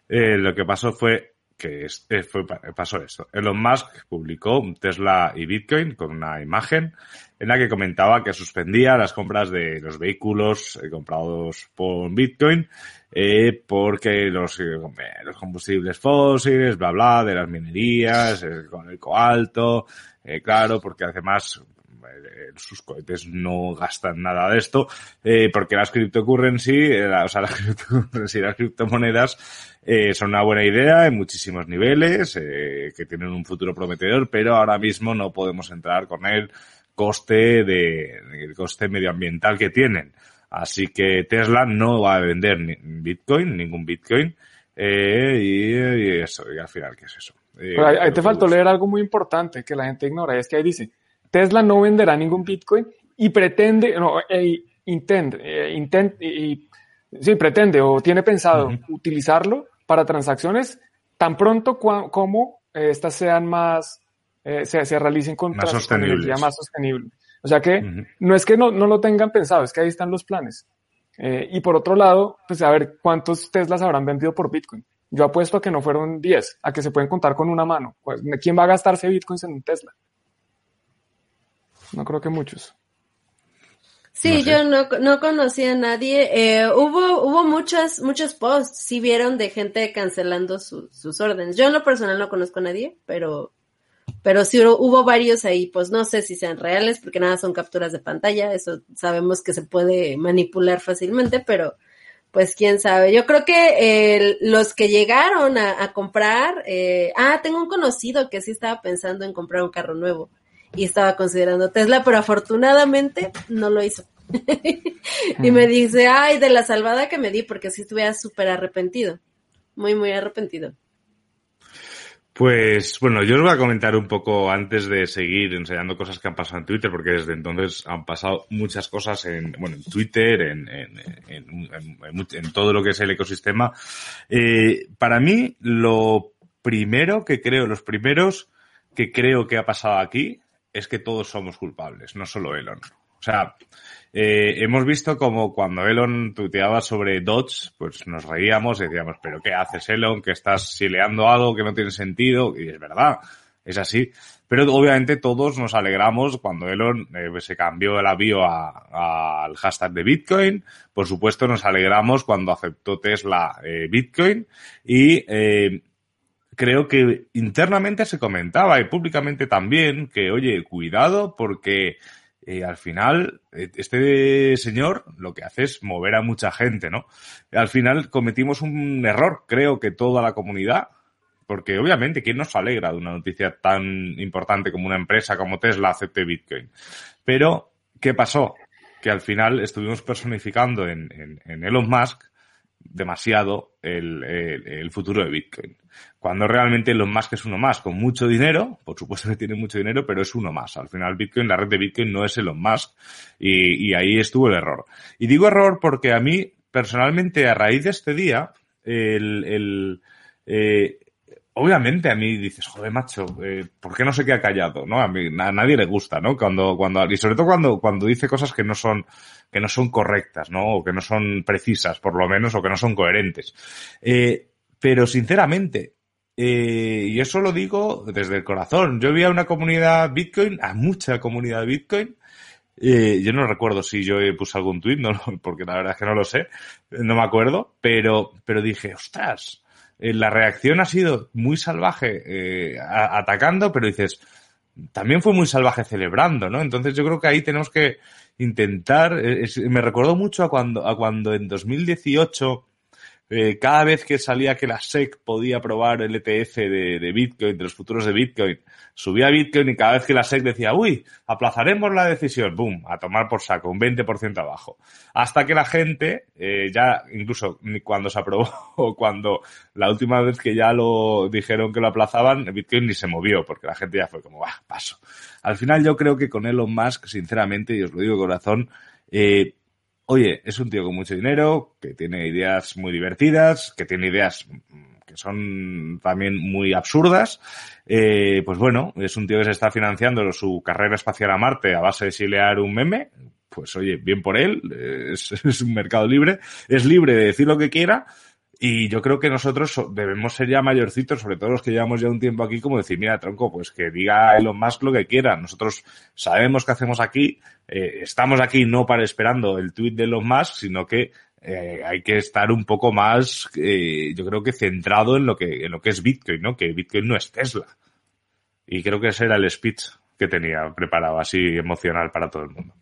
Eh, lo que pasó fue que es, eh, fue, pasó esto. Elon Musk publicó Tesla y Bitcoin con una imagen en la que comentaba que suspendía las compras de los vehículos eh, comprados por Bitcoin eh, porque los, eh, los combustibles fósiles, bla, bla, de las minerías, con el coalto, claro, porque además sus cohetes no gastan nada de esto, eh, porque las cryptocurrency, eh, o sea, las cryptocurrency, las criptomonedas eh, son una buena idea en muchísimos niveles, que tienen un futuro prometedor, pero ahora mismo no podemos entrar con el coste de, el coste medioambiental que tienen. Así que Tesla no va a vender ni Bitcoin, ningún Bitcoin, y, y, eso, y al final, ¿qué es eso? Pero ahí, ahí te faltó leer algo muy importante que la gente ignora, y es que ahí dice, Tesla no venderá ningún Bitcoin y pretende, no, e, e, intent, sí, pretende o tiene pensado uh -huh. utilizarlo para transacciones tan pronto como eh, estas sean más, eh, se, se, realicen con, más más sostenible. O sea que uh -huh. no es que no, no, lo tengan pensado, es que ahí están los planes. Eh, y por otro lado, pues a ver cuántos Teslas habrán vendido por Bitcoin. Yo apuesto a que no fueron 10, a que se pueden contar con una mano. Pues, ¿Quién va a gastarse Bitcoins en un Tesla? No creo que muchos. Sí, no sé. yo no, no conocía a nadie. Eh, hubo, hubo muchos, muchos posts, sí vieron de gente cancelando su, sus órdenes. Yo en lo personal no conozco a nadie, pero, pero sí hubo varios ahí, pues no sé si sean reales, porque nada son capturas de pantalla, eso sabemos que se puede manipular fácilmente, pero, pues quién sabe. Yo creo que los que llegaron a, comprar, eh, ah, tengo un conocido que sí estaba pensando en comprar un carro nuevo y estaba considerando Tesla, pero afortunadamente no lo hizo. y me dice, ay, de la salvada que me di, porque sí estuve súper arrepentido, muy, muy arrepentido. Pues bueno, yo os voy a comentar un poco antes de seguir enseñando cosas que han pasado en Twitter, porque desde entonces han pasado muchas cosas en, bueno, en Twitter, en, en, en todo lo que es el ecosistema. Eh, para mí, lo primero que creo, los primeros que creo que ha pasado aquí es que todos somos culpables, no solo Elon. O sea, eh, hemos visto como cuando Elon tuteaba sobre Dodge, pues nos reíamos y decíamos, pero ¿qué haces Elon? Que estás sileando algo que no tiene sentido. Y es verdad, es así. Pero obviamente todos nos alegramos cuando Elon eh, se cambió el avión al hashtag de Bitcoin. Por supuesto nos alegramos cuando aceptó Tesla eh, Bitcoin. Y creo que internamente se comentaba y públicamente también que, oye, cuidado porque eh, al final, eh, este señor lo que hace es mover a mucha gente, ¿no? Al final cometimos un error, creo que toda la comunidad, porque obviamente, ¿quién nos alegra de una noticia tan importante como una empresa como Tesla acepte Bitcoin? Pero, ¿qué pasó? Que al final estuvimos personificando en, en Elon Musk demasiado el, el, futuro de Bitcoin. Cuando realmente Elon Musk es uno más, con mucho dinero, por supuesto que tiene mucho dinero, pero es uno más. Al final Bitcoin, la red de Bitcoin no es Elon Musk y, y ahí estuvo el error. Y digo error porque a mí, personalmente, a raíz de este día, el, el eh, obviamente a mí dices, joder, macho, eh, ¿por qué no se queda callado? ¿No? A mí, a nadie le gusta, ¿no? Cuando, cuando, y sobre todo cuando, cuando dice cosas que no son, que no son correctas, ¿no? O que no son precisas, por lo menos, o que no son coherentes. Eh, pero sinceramente, eh, y eso lo digo desde el corazón. Yo vi a una comunidad Bitcoin, a mucha comunidad Bitcoin, eh, yo no recuerdo si yo puse algún tweet, no, porque la verdad es que no lo sé, no me acuerdo, pero, pero dije, ostras, eh, la reacción ha sido muy salvaje eh, atacando, pero dices, también fue muy salvaje celebrando, ¿no? Entonces yo creo que ahí tenemos que intentar, me recordó mucho a cuando, a cuando en 2018 eh, cada vez que salía que la SEC podía probar el ETF de, de, Bitcoin, de los futuros de Bitcoin, subía Bitcoin y cada vez que la SEC decía, uy, aplazaremos la decisión, boom, a tomar por saco, un 20% abajo. Hasta que la gente, eh, ya incluso cuando se aprobó o cuando la última vez que ya lo dijeron que lo aplazaban, Bitcoin ni se movió porque la gente ya fue como, va, paso. Al final yo creo que con Elon Musk, sinceramente, y os lo digo de corazón, eh, oye, es un tío con mucho dinero, que tiene ideas muy divertidas, que tiene ideas que son también muy absurdas, eh, pues bueno, es un tío que se está financiando su carrera espacial a Marte a base de silear un meme, pues oye, bien por él, es, es un mercado libre, es libre de decir lo que quiera, y yo creo que nosotros debemos ser ya mayorcitos, sobre todo los que llevamos ya un tiempo aquí, como decir, mira, tronco, pues que diga Elon Musk lo que quiera. Nosotros sabemos qué hacemos aquí, eh, estamos aquí no para esperando el tweet de Elon Musk, sino que eh, hay que estar un poco más, eh, yo creo que centrado en lo que, en lo que es Bitcoin, ¿no? Que Bitcoin no es Tesla. Y creo que ese era el speech que tenía preparado, así emocional para todo el mundo.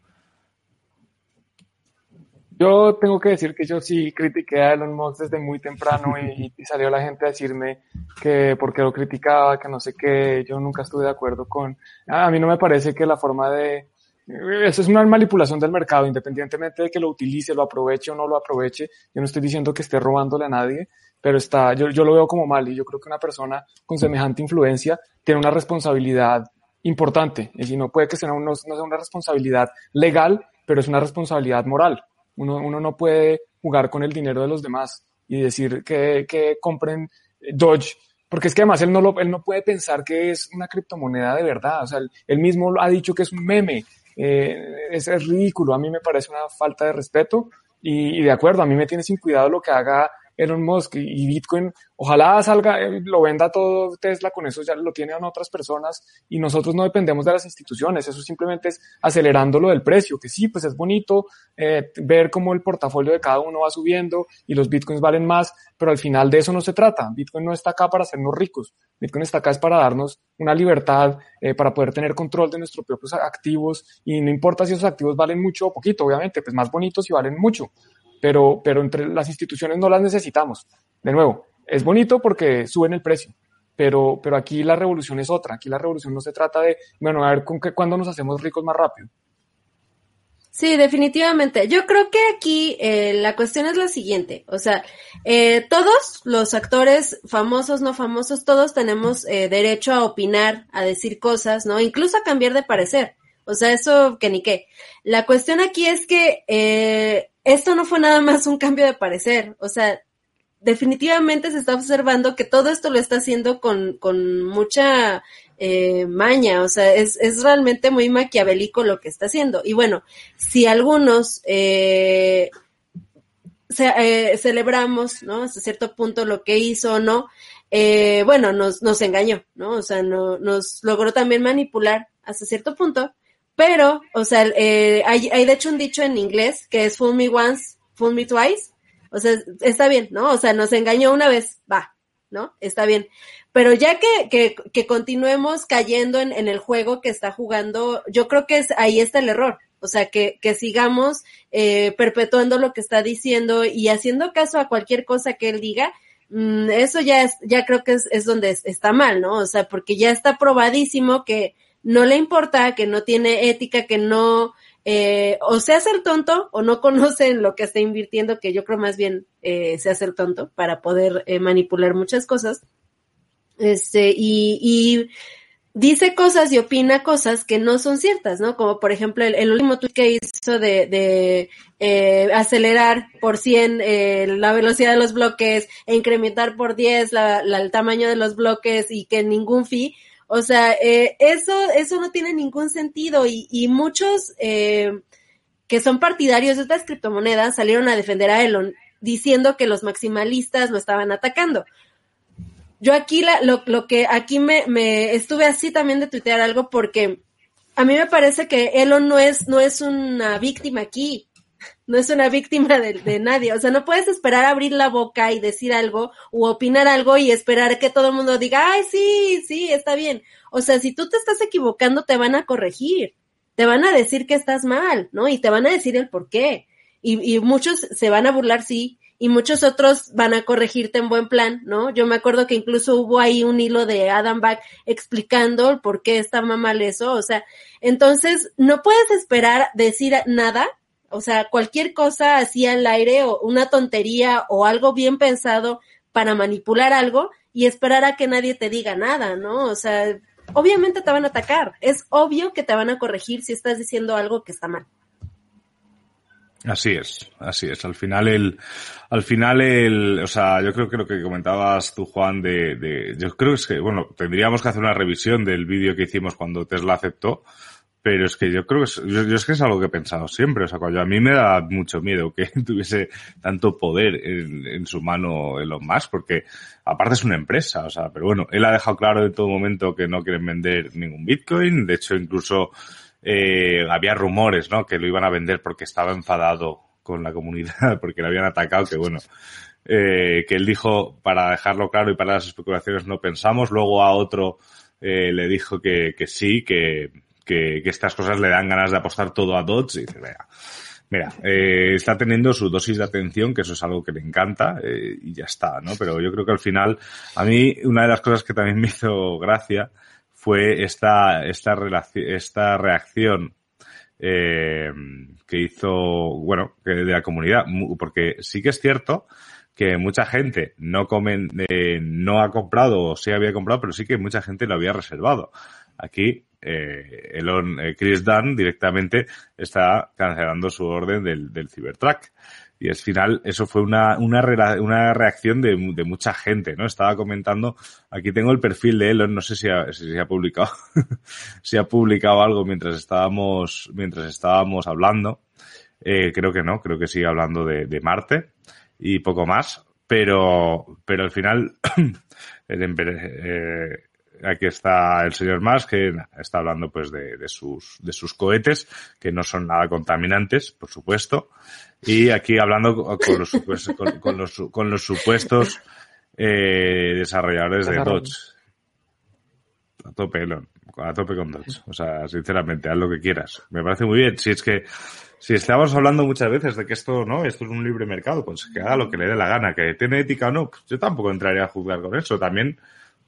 Yo tengo que decir que yo sí critiqué a Elon Musk desde muy temprano y, salió la gente a decirme que porque lo criticaba, que no sé qué, yo nunca estuve de acuerdo con... A mí no me parece que la forma de... Eso es una manipulación del mercado, independientemente de que lo utilice, lo aproveche o no lo aproveche. Yo no estoy diciendo que esté robándole a nadie, pero está, yo, lo veo como mal y yo creo que una persona con semejante influencia tiene una responsabilidad importante. Es decir, no puede que sea sea una responsabilidad legal, pero es una responsabilidad moral. Uno, uno no puede jugar con el dinero de los demás y decir que, que compren Dodge, porque es que además él no, lo, él no puede pensar que es una criptomoneda de verdad. O sea, él, mismo ha dicho que es un meme. Eh, es, es, ridículo. A mí me parece una falta de respeto y, y, de acuerdo, a mí me tiene sin cuidado lo que haga Elon Musk y Bitcoin, ojalá salga, eh, lo venda todo Tesla, con eso ya lo tienen otras personas y nosotros no dependemos de las instituciones, eso simplemente es acelerando lo del precio, que sí, pues es bonito eh, ver cómo el portafolio de cada uno va subiendo y los Bitcoins valen más, pero al final de eso no se trata, Bitcoin no está acá para hacernos ricos, Bitcoin está acá es para darnos una libertad, eh, para poder tener control de nuestros propios activos y no importa si esos activos valen mucho o poquito, obviamente, pues más bonitos y valen mucho, pero, pero entre las instituciones no las necesitamos. De nuevo, es bonito porque suben el precio, pero, pero aquí la revolución es otra. Aquí la revolución no se trata de, bueno, a ver con qué, cuándo nos hacemos ricos más rápido. Sí, definitivamente. Yo creo que aquí eh, la cuestión es la siguiente. O sea, eh, todos los actores, famosos, no famosos, todos tenemos eh, derecho a opinar, a decir cosas, ¿no? Incluso a cambiar de parecer. O sea, eso que ni qué. La cuestión aquí es que esto no fue nada más un cambio de parecer. O sea, definitivamente se está observando que todo esto lo está haciendo con, con mucha eh, maña, o sea, es, es realmente muy maquiavélico lo que está haciendo. Y bueno, si algunos eh, eh, celebramos, ¿no? Hasta cierto punto lo que hizo o no, eh, bueno, nos, nos engañó, ¿no? O sea, no, nos logró también manipular hasta cierto punto, pero, o sea, eh, hay, hay de hecho un dicho en inglés que es fool me once, fool me twice, o sea, está bien, ¿no? O sea, nos engañó una vez, va, ¿no? Está bien. Pero ya que, que, que continuemos cayendo en, en, el juego que está jugando, yo creo que es, ahí está el error. O sea, que, que sigamos eh, perpetuando lo que está diciendo y haciendo caso a cualquier cosa que él diga, mmm, eso ya es, ya creo que es, es donde es, está mal, ¿no? O sea, porque ya está probadísimo que no le importa, que no tiene ética, que no, eh, o se hace tonto o no conocen lo que está invirtiendo, que yo creo más bien eh, se hace el tonto para poder eh, manipular muchas cosas. Este, y, y, dice cosas y opina cosas que no son ciertas, ¿no? Como por ejemplo el, el último tweet que hizo de, de eh, acelerar por 100 eh, la velocidad de los bloques e incrementar por 10 la, la, el tamaño de los bloques y que ningún fee. O sea, eh, eso, eso no tiene ningún sentido y, y muchos eh, que son partidarios de estas criptomonedas salieron a defender a Elon diciendo que los maximalistas lo estaban atacando. Yo aquí la, lo, lo que aquí me, me estuve así también de tuitear algo porque a mí me parece que Elon no es, no es una víctima aquí no es una víctima de, de, nadie. O sea, no puedes esperar abrir la boca y decir algo o opinar algo y esperar que todo el mundo diga, ay, sí, sí, está bien. O sea, si tú te estás equivocando, te van a corregir. Te van a decir que estás mal, ¿no? Y te van a decir el por qué. Y, y muchos se van a burlar, sí, y muchos otros van a corregirte en buen plan, ¿no? Yo me acuerdo que incluso hubo ahí un hilo de Adam Back explicando por qué estaba mal eso, o sea, entonces no puedes esperar decir nada o sea, cualquier cosa así al aire o una tontería o algo bien pensado para manipular algo y esperar a que nadie te diga nada, ¿no? O sea, obviamente te van a atacar. Es obvio que te van a corregir si estás diciendo algo que está mal. Así es, así es. Al final el, al final el, o sea, yo creo que lo que comentabas tú, Juan, de, de yo creo que bueno, tendríamos que hacer una revisión del vídeo que hicimos cuando Tesla aceptó, pero es que yo creo que es, yo, es que es algo que he pensado siempre. O sea, cuando a mí me da mucho miedo que tuviese tanto poder en, en, su mano Elon Musk, porque aparte es una empresa. O sea, pero bueno, él ha dejado claro en todo momento que no quieren vender ningún Bitcoin. De hecho, incluso eh, había rumores, ¿no? Que lo iban a vender porque estaba enfadado con la comunidad, porque le habían atacado, que bueno. Eh, que él dijo, para dejarlo claro y para las especulaciones no pensamos. Luego a otro eh, le dijo que, que sí, que que, que, estas cosas le dan ganas de apostar todo a Dodge y dice, mira, mira eh, está teniendo su dosis de atención, que eso es algo que le encanta eh, y ya está, ¿no? Pero yo creo que al final, a mí una de las cosas que también me hizo gracia fue esta, esta, esta reacción eh, que hizo, bueno, de la comunidad, porque sí que es cierto que mucha gente no comen, eh, no ha comprado o sí había comprado, pero sí que mucha gente lo había reservado. Aquí eh, Elon, eh, Chris Dunn directamente está cancelando su orden del, del Cybertruck. Y al final eso fue una, una, una reacción de, de, mucha gente, ¿no? Estaba comentando, aquí tengo el perfil de Elon, no sé si ha, ha publicado, si ha publicado algo mientras estábamos, mientras estábamos hablando. Eh, creo que no, creo que sigue hablando de, de Marte y poco más, pero, pero al final, el, eh, aquí está el señor Musk que está hablando pues de, de, sus de sus cohetes que no son nada contaminantes por supuesto y aquí hablando con los pues, con, con, los con los supuestos eh, desarrolladores de Dodge a tope Elon a tope con Dodge. O sea, sinceramente, haz lo que quieras. Me parece muy bien. Si es que, si estamos hablando muchas veces de que esto, ¿no? Esto es un libre mercado, pues que haga lo que le dé la gana. Que tiene ética o no, pues yo tampoco entraría a juzgar con eso. También,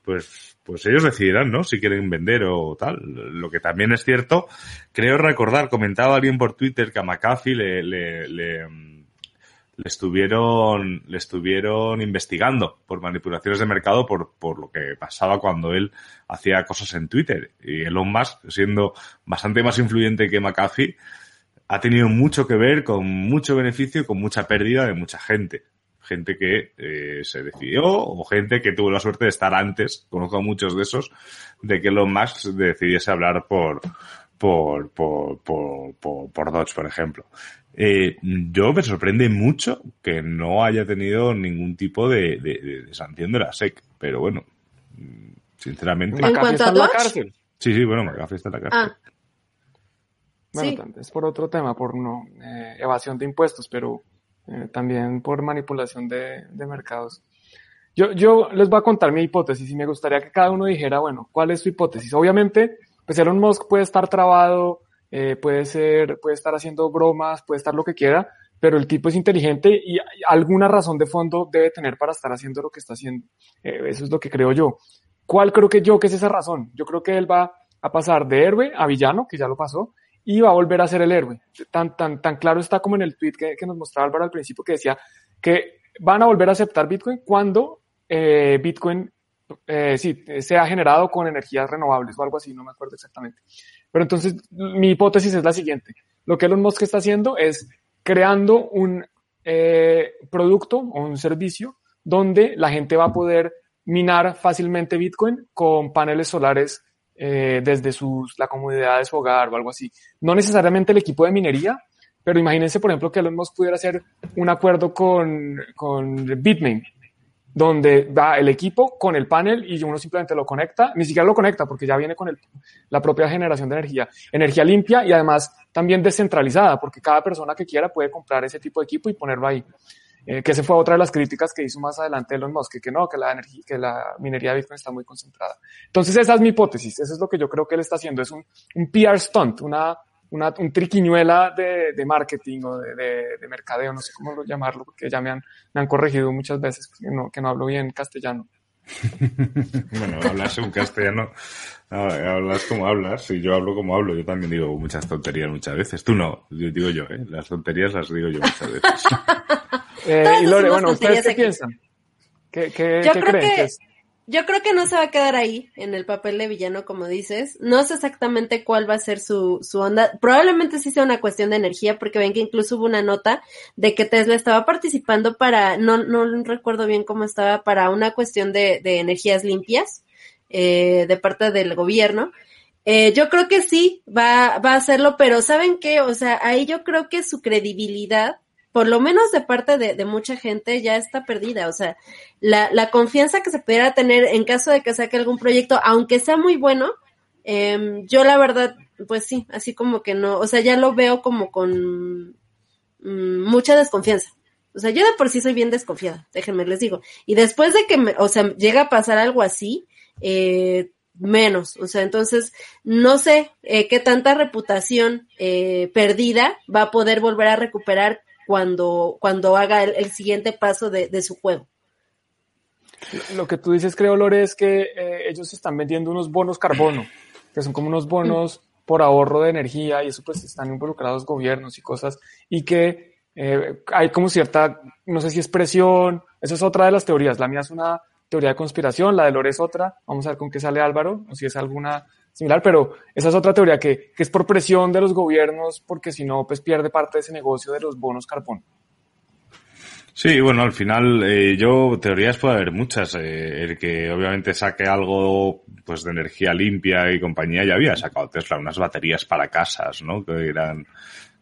pues, pues ellos decidirán, ¿no? Si quieren vender o tal. Lo que también es cierto, creo recordar, comentaba alguien por Twitter que a McAfee le, le, le, le estuvieron, le estuvieron investigando por manipulaciones de mercado por, por lo que pasaba cuando él hacía cosas en Twitter. Y Elon Musk, siendo bastante más influyente que McAfee, ha tenido mucho que ver con mucho beneficio y con mucha pérdida de mucha gente. Gente que eh, se decidió o gente que tuvo la suerte de estar antes, conozco a muchos de esos, de que Elon Musk decidiese hablar por, por, por, por, por, por Dodge, por ejemplo. Eh, yo me sorprende mucho que no haya tenido ningún tipo de, de, de sanción de la SEC, pero bueno, sinceramente. ¿En cuanto a está en la Dodge? cárcel. Sí, sí, bueno, McAfee está en la cárcel. Ah, Bueno, Sí. es por otro tema, por no, eh, evasión de impuestos, pero eh, también por manipulación de, de mercados. Yo, yo les voy a contar mi hipótesis y me gustaría que cada uno dijera, bueno, ¿cuál es su hipótesis? Obviamente, pues Elon Musk puede estar trabado, eh, puede ser, puede estar haciendo bromas, puede estar lo que quiera, pero el tipo es inteligente y alguna razón de fondo debe tener para estar haciendo lo que está haciendo. Eh, eso es lo que creo yo. ¿Cuál creo que yo que es esa razón? Yo creo que él va a pasar de héroe a villano, que ya lo pasó, y va a volver a ser el héroe. Tan, tan, tan claro está como en el tweet que, que nos mostraba Álvaro al principio, que decía que van a volver a aceptar Bitcoin cuando eh, Bitcoin eh, sí, sea generado con energías renovables o algo así, no me acuerdo exactamente. Pero entonces mi hipótesis es la siguiente. Lo que Elon Musk está haciendo es creando un eh, producto o un servicio donde la gente va a poder minar fácilmente Bitcoin con paneles solares eh, desde sus, la comodidad de su hogar o algo así. No necesariamente el equipo de minería, pero imagínense, por ejemplo, que Elon Musk pudiera hacer un acuerdo con, con Bitmain, donde va el equipo con el panel y uno simplemente lo conecta, ni siquiera lo conecta porque ya viene con el, la propia generación de energía, energía limpia y además también descentralizada, porque cada persona que quiera puede comprar ese tipo de equipo y ponerlo ahí. Eh, que esa fue otra de las críticas que hizo más adelante Elon Musk, que, que no, que la energía, que la minería de Bitcoin está muy concentrada. Entonces esa es mi hipótesis, eso es lo que yo creo que él está haciendo, es un, un PR stunt, una, una, un triquiñuela de, de marketing o de, de, de, mercadeo, no sé cómo llamarlo, porque ya me han, me han corregido muchas veces que no, que no hablo bien castellano. bueno, hablas en castellano, hablas como hablas, y yo hablo como hablo, yo también digo muchas tonterías muchas veces. Tú no, yo digo yo, ¿eh? las tonterías las digo yo muchas veces. eh, y Lore, bueno, ¿ustedes qué aquí. piensan? ¿Qué, qué, yo ¿qué creo creen? Que... es? Yo creo que no se va a quedar ahí en el papel de villano, como dices. No sé exactamente cuál va a ser su, su onda. Probablemente sí sea una cuestión de energía, porque ven que incluso hubo una nota de que Tesla estaba participando para, no, no recuerdo bien cómo estaba, para una cuestión de, de energías limpias, eh, de parte del gobierno. Eh, yo creo que sí, va, va a hacerlo, pero ¿saben qué? O sea, ahí yo creo que su credibilidad por lo menos de parte de, mucha gente, ya está perdida. O sea, la, confianza que se pudiera tener en caso de que saque algún proyecto, aunque sea muy bueno, eh, yo la verdad, pues sí, así como que no, o sea, ya lo veo como con mmm, mucha desconfianza. O sea, yo de por sí soy bien desconfiada, déjenme les digo. Y después de que, me, o sea, llega a pasar algo así, eh, menos. O sea, entonces, no sé eh, qué tanta reputación eh, perdida va a poder volver a recuperar cuando, cuando haga el, el siguiente paso de, de, su juego. Lo que tú dices, creo, Lore, es que eh, ellos están vendiendo unos bonos carbono, que son como unos bonos mm. por ahorro de energía y eso pues están involucrados gobiernos y cosas y que eh, hay como cierta, no sé si es presión, esa es otra de las teorías, la mía es una teoría de conspiración, la de Lore es otra, vamos a ver con qué sale Álvaro, o si es alguna similar, pero esa es otra teoría que, que es por presión de los gobiernos, porque si no, pues pierde parte de ese negocio de los bonos carbono. Sí, bueno, al final eh, yo teorías puede haber muchas. Eh, el que obviamente saque algo pues de energía limpia y compañía ya había sacado Tesla unas baterías para casas, ¿no? Que eran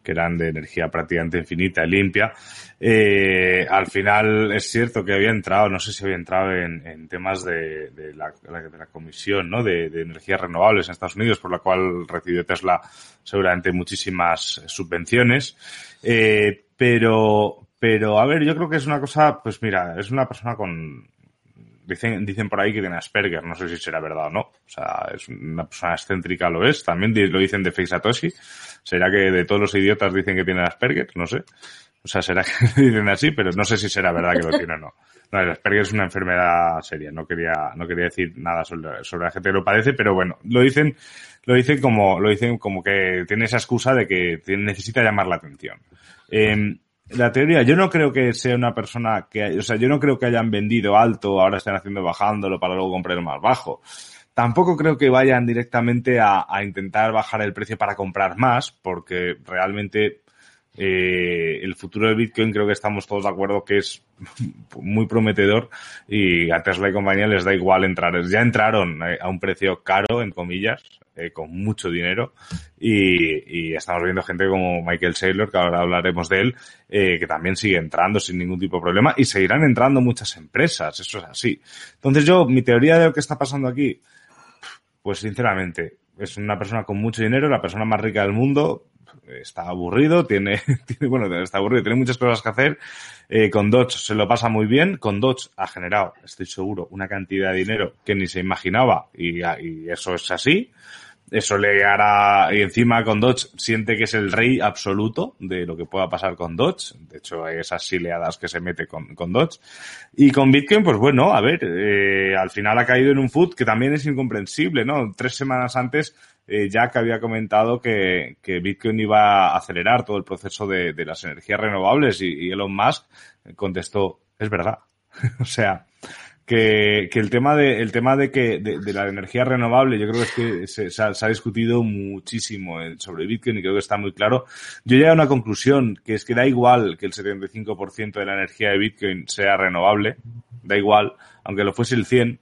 que eran de energía prácticamente infinita y limpia. Eh, al final es cierto que había entrado, no sé si había entrado en, en temas de, de, la, de, la, comisión, ¿no? De, de, energías renovables en Estados Unidos, por la cual recibió Tesla seguramente muchísimas subvenciones. Eh, pero, pero a ver, yo creo que es una cosa, pues mira, es una persona con Dicen, dicen por ahí que tiene Asperger, no sé si será verdad o no. O sea, es una persona excéntrica, lo es. También lo dicen de Fake Satoshi. ¿Será que de todos los idiotas dicen que tiene Asperger? No sé. O sea, será que dicen así, pero no sé si será verdad que lo tiene o no. No, el Asperger es una enfermedad seria. No quería, no quería decir nada sobre, la gente que lo padece, pero bueno, lo dicen, lo dicen como, lo dicen como que tiene esa excusa de que necesita llamar la atención. Eh, la teoría, yo no creo que sea una persona que, o sea, yo no creo que hayan vendido alto, ahora estén haciendo bajándolo para luego comprar más bajo. Tampoco creo que vayan directamente a, a intentar bajar el precio para comprar más, porque realmente eh, el futuro de Bitcoin creo que estamos todos de acuerdo que es muy prometedor y a Tesla y compañía les da igual entrar. Ya entraron eh, a un precio caro, en comillas, eh, con mucho dinero y, estamos viendo gente como Michael Saylor, que ahora hablaremos de él, eh, que también sigue entrando sin ningún tipo de problema y seguirán entrando muchas empresas, eso es así. Entonces yo, mi teoría de lo que está pasando aquí, pues sinceramente, es una persona con mucho dinero, la persona más rica del mundo, está aburrido, tiene, tiene, bueno, está aburrido, tiene muchas cosas que hacer. Eh, con Dodge se lo pasa muy bien. Con Dodge ha generado, estoy seguro, una cantidad de dinero que ni se imaginaba y eso es así. Eso le hará, y encima con Dodge siente que es el rey absoluto de lo que pueda pasar con Dodge. De hecho, hay esas sileadas que se mete con, con Dodge. Y con Bitcoin, pues bueno, a ver, eh, al final ha caído en un foot que también es incomprensible, ¿no? Tres semanas antes eh, Jack había comentado que, que, Bitcoin iba a acelerar todo el proceso de, de las energías renovables y, y, Elon Musk contestó, es verdad. o sea, que, que, el tema de, el tema de que, de, de, la energía renovable, yo creo que se, se, ha, se, ha, discutido muchísimo sobre Bitcoin y creo que está muy claro. Yo llegué a una conclusión, que es que da igual que el 75% de la energía de Bitcoin sea renovable, da igual, aunque lo fuese el 100,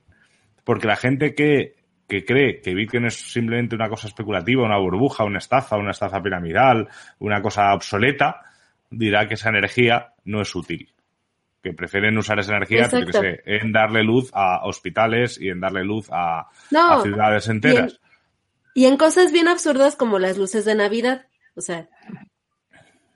porque la gente que que cree que Bitcoin es simplemente una cosa especulativa, una burbuja, una estafa, una estafa piramidal, una cosa obsoleta, dirá que esa energía no es útil. Que prefieren usar esa energía sé, en darle luz a hospitales y en darle luz a, no, a ciudades enteras. Y en, y en, cosas bien absurdas como las luces de Navidad. O sea,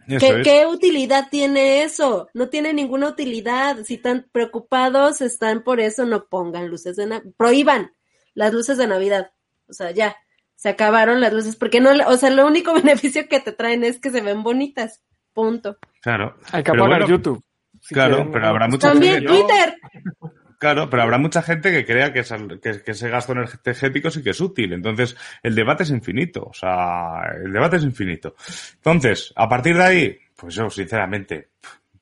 ¿Qué, ¿Qué, utilidad tiene eso? No tiene ninguna utilidad. Si están preocupados están por eso, no pongan luces de Navidad. Prohíban las luces de Navidad. O sea, ya, se acabaron las luces, porque no, o sea, lo único beneficio que te traen es que se ven bonitas. Punto. Claro. Hay que apagar bueno, YouTube. Si claro, quieren, pero habrá mucha También gente. Twitter. No, claro, pero habrá mucha gente que crea que, que, que, ese gasto energético sí que es útil. Entonces, el debate es infinito. O sea, el debate es infinito. Entonces, a partir de ahí, pues yo, sinceramente,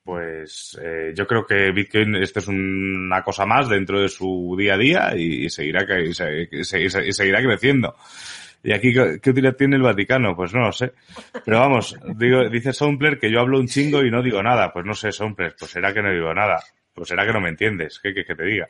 pues eh, yo creo que Bitcoin esto es una cosa más dentro de su día a día y, y seguirá y, se, y, se, y, seguirá creciendo. ¿Y aquí qué utilidad tiene el Vaticano? Pues no lo sé. Pero vamos, digo, dice Soundpler que yo hablo un chingo y no digo nada. Pues no sé, Soundpler, pues será que no digo nada. Pues será que no me entiendes. ¿Qué, qué te diga?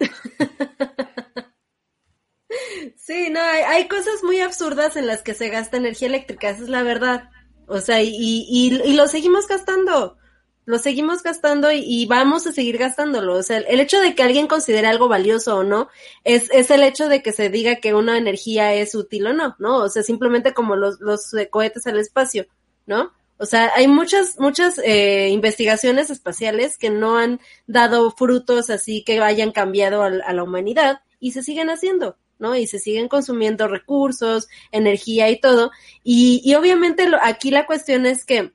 Sí, no, hay, hay, cosas muy absurdas en las que se gasta energía eléctrica, esa es la verdad. O sea, y, y lo seguimos gastando lo seguimos gastando y, vamos a seguir gastándolo. O sea, el hecho de que alguien considere algo valioso o no, es, es el hecho de que se diga que una energía es útil o no, ¿no? O sea, simplemente como los, los cohetes al espacio, ¿no? O sea, hay muchas, muchas eh, investigaciones espaciales que no han dado frutos así que hayan cambiado a, a la humanidad y se siguen haciendo. ¿no? Y se siguen consumiendo recursos, energía y todo. Y, y obviamente lo, aquí la cuestión es que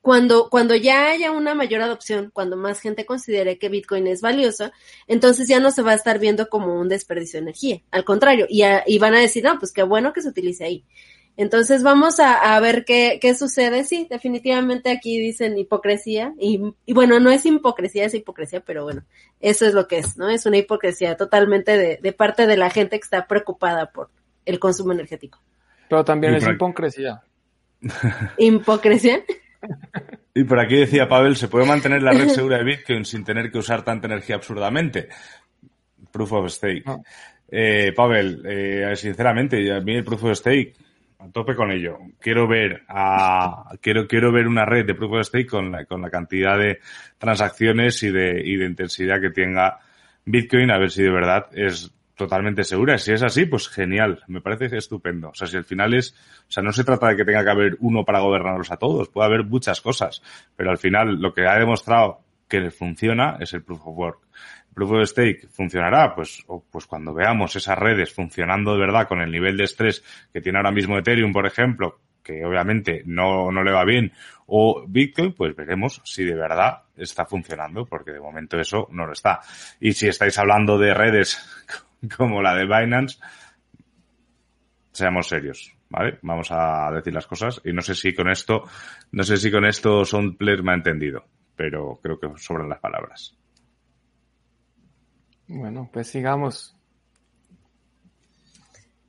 cuando, cuando ya haya una mayor adopción, cuando más gente considere que Bitcoin es valioso, entonces ya no se va a estar viendo como un desperdicio de energía. Al contrario, y, a, y van a decir, no, pues qué bueno que se utilice ahí. Entonces vamos a, a ver qué, qué, sucede. Sí, definitivamente aquí dicen hipocresía. Y, y, bueno, no es hipocresía, es hipocresía, pero bueno, eso es lo que es, ¿no? Es una hipocresía totalmente de, de parte de la gente que está preocupada por el consumo energético. Pero también es hipocresía. ¿Hipocresía? Y por aquí decía Pavel, ¿se puede mantener la red segura de Bitcoin sin tener que usar tanta energía absurdamente? Proof of stake. No. Eh, Pavel, eh, sinceramente, a mí el proof of stake, a tope con ello. Quiero ver a, quiero, quiero ver una red de proof of stake con la, con la cantidad de transacciones y de, y de intensidad que tenga Bitcoin, a ver si de verdad es totalmente segura. Si es así, pues genial. Me parece estupendo. O sea, si al final es, o sea, no se trata de que tenga que haber uno para gobernarlos a todos. Puede haber muchas cosas. Pero al final, lo que ha demostrado que funciona es el Proof of Work. Proof of Stake funcionará, pues, pues cuando veamos esas redes funcionando de verdad con el nivel de estrés que tiene ahora mismo Ethereum, por ejemplo, que obviamente no, no le va bien, o Bitcoin, pues veremos si de verdad está funcionando, porque de momento eso no lo está. Y si estáis hablando de redes como la de Binance, seamos serios, ¿vale? Vamos a decir las cosas y no sé si con esto, no sé si con esto Son Players me ha entendido, pero creo que sobran las palabras. Bueno, pues sigamos.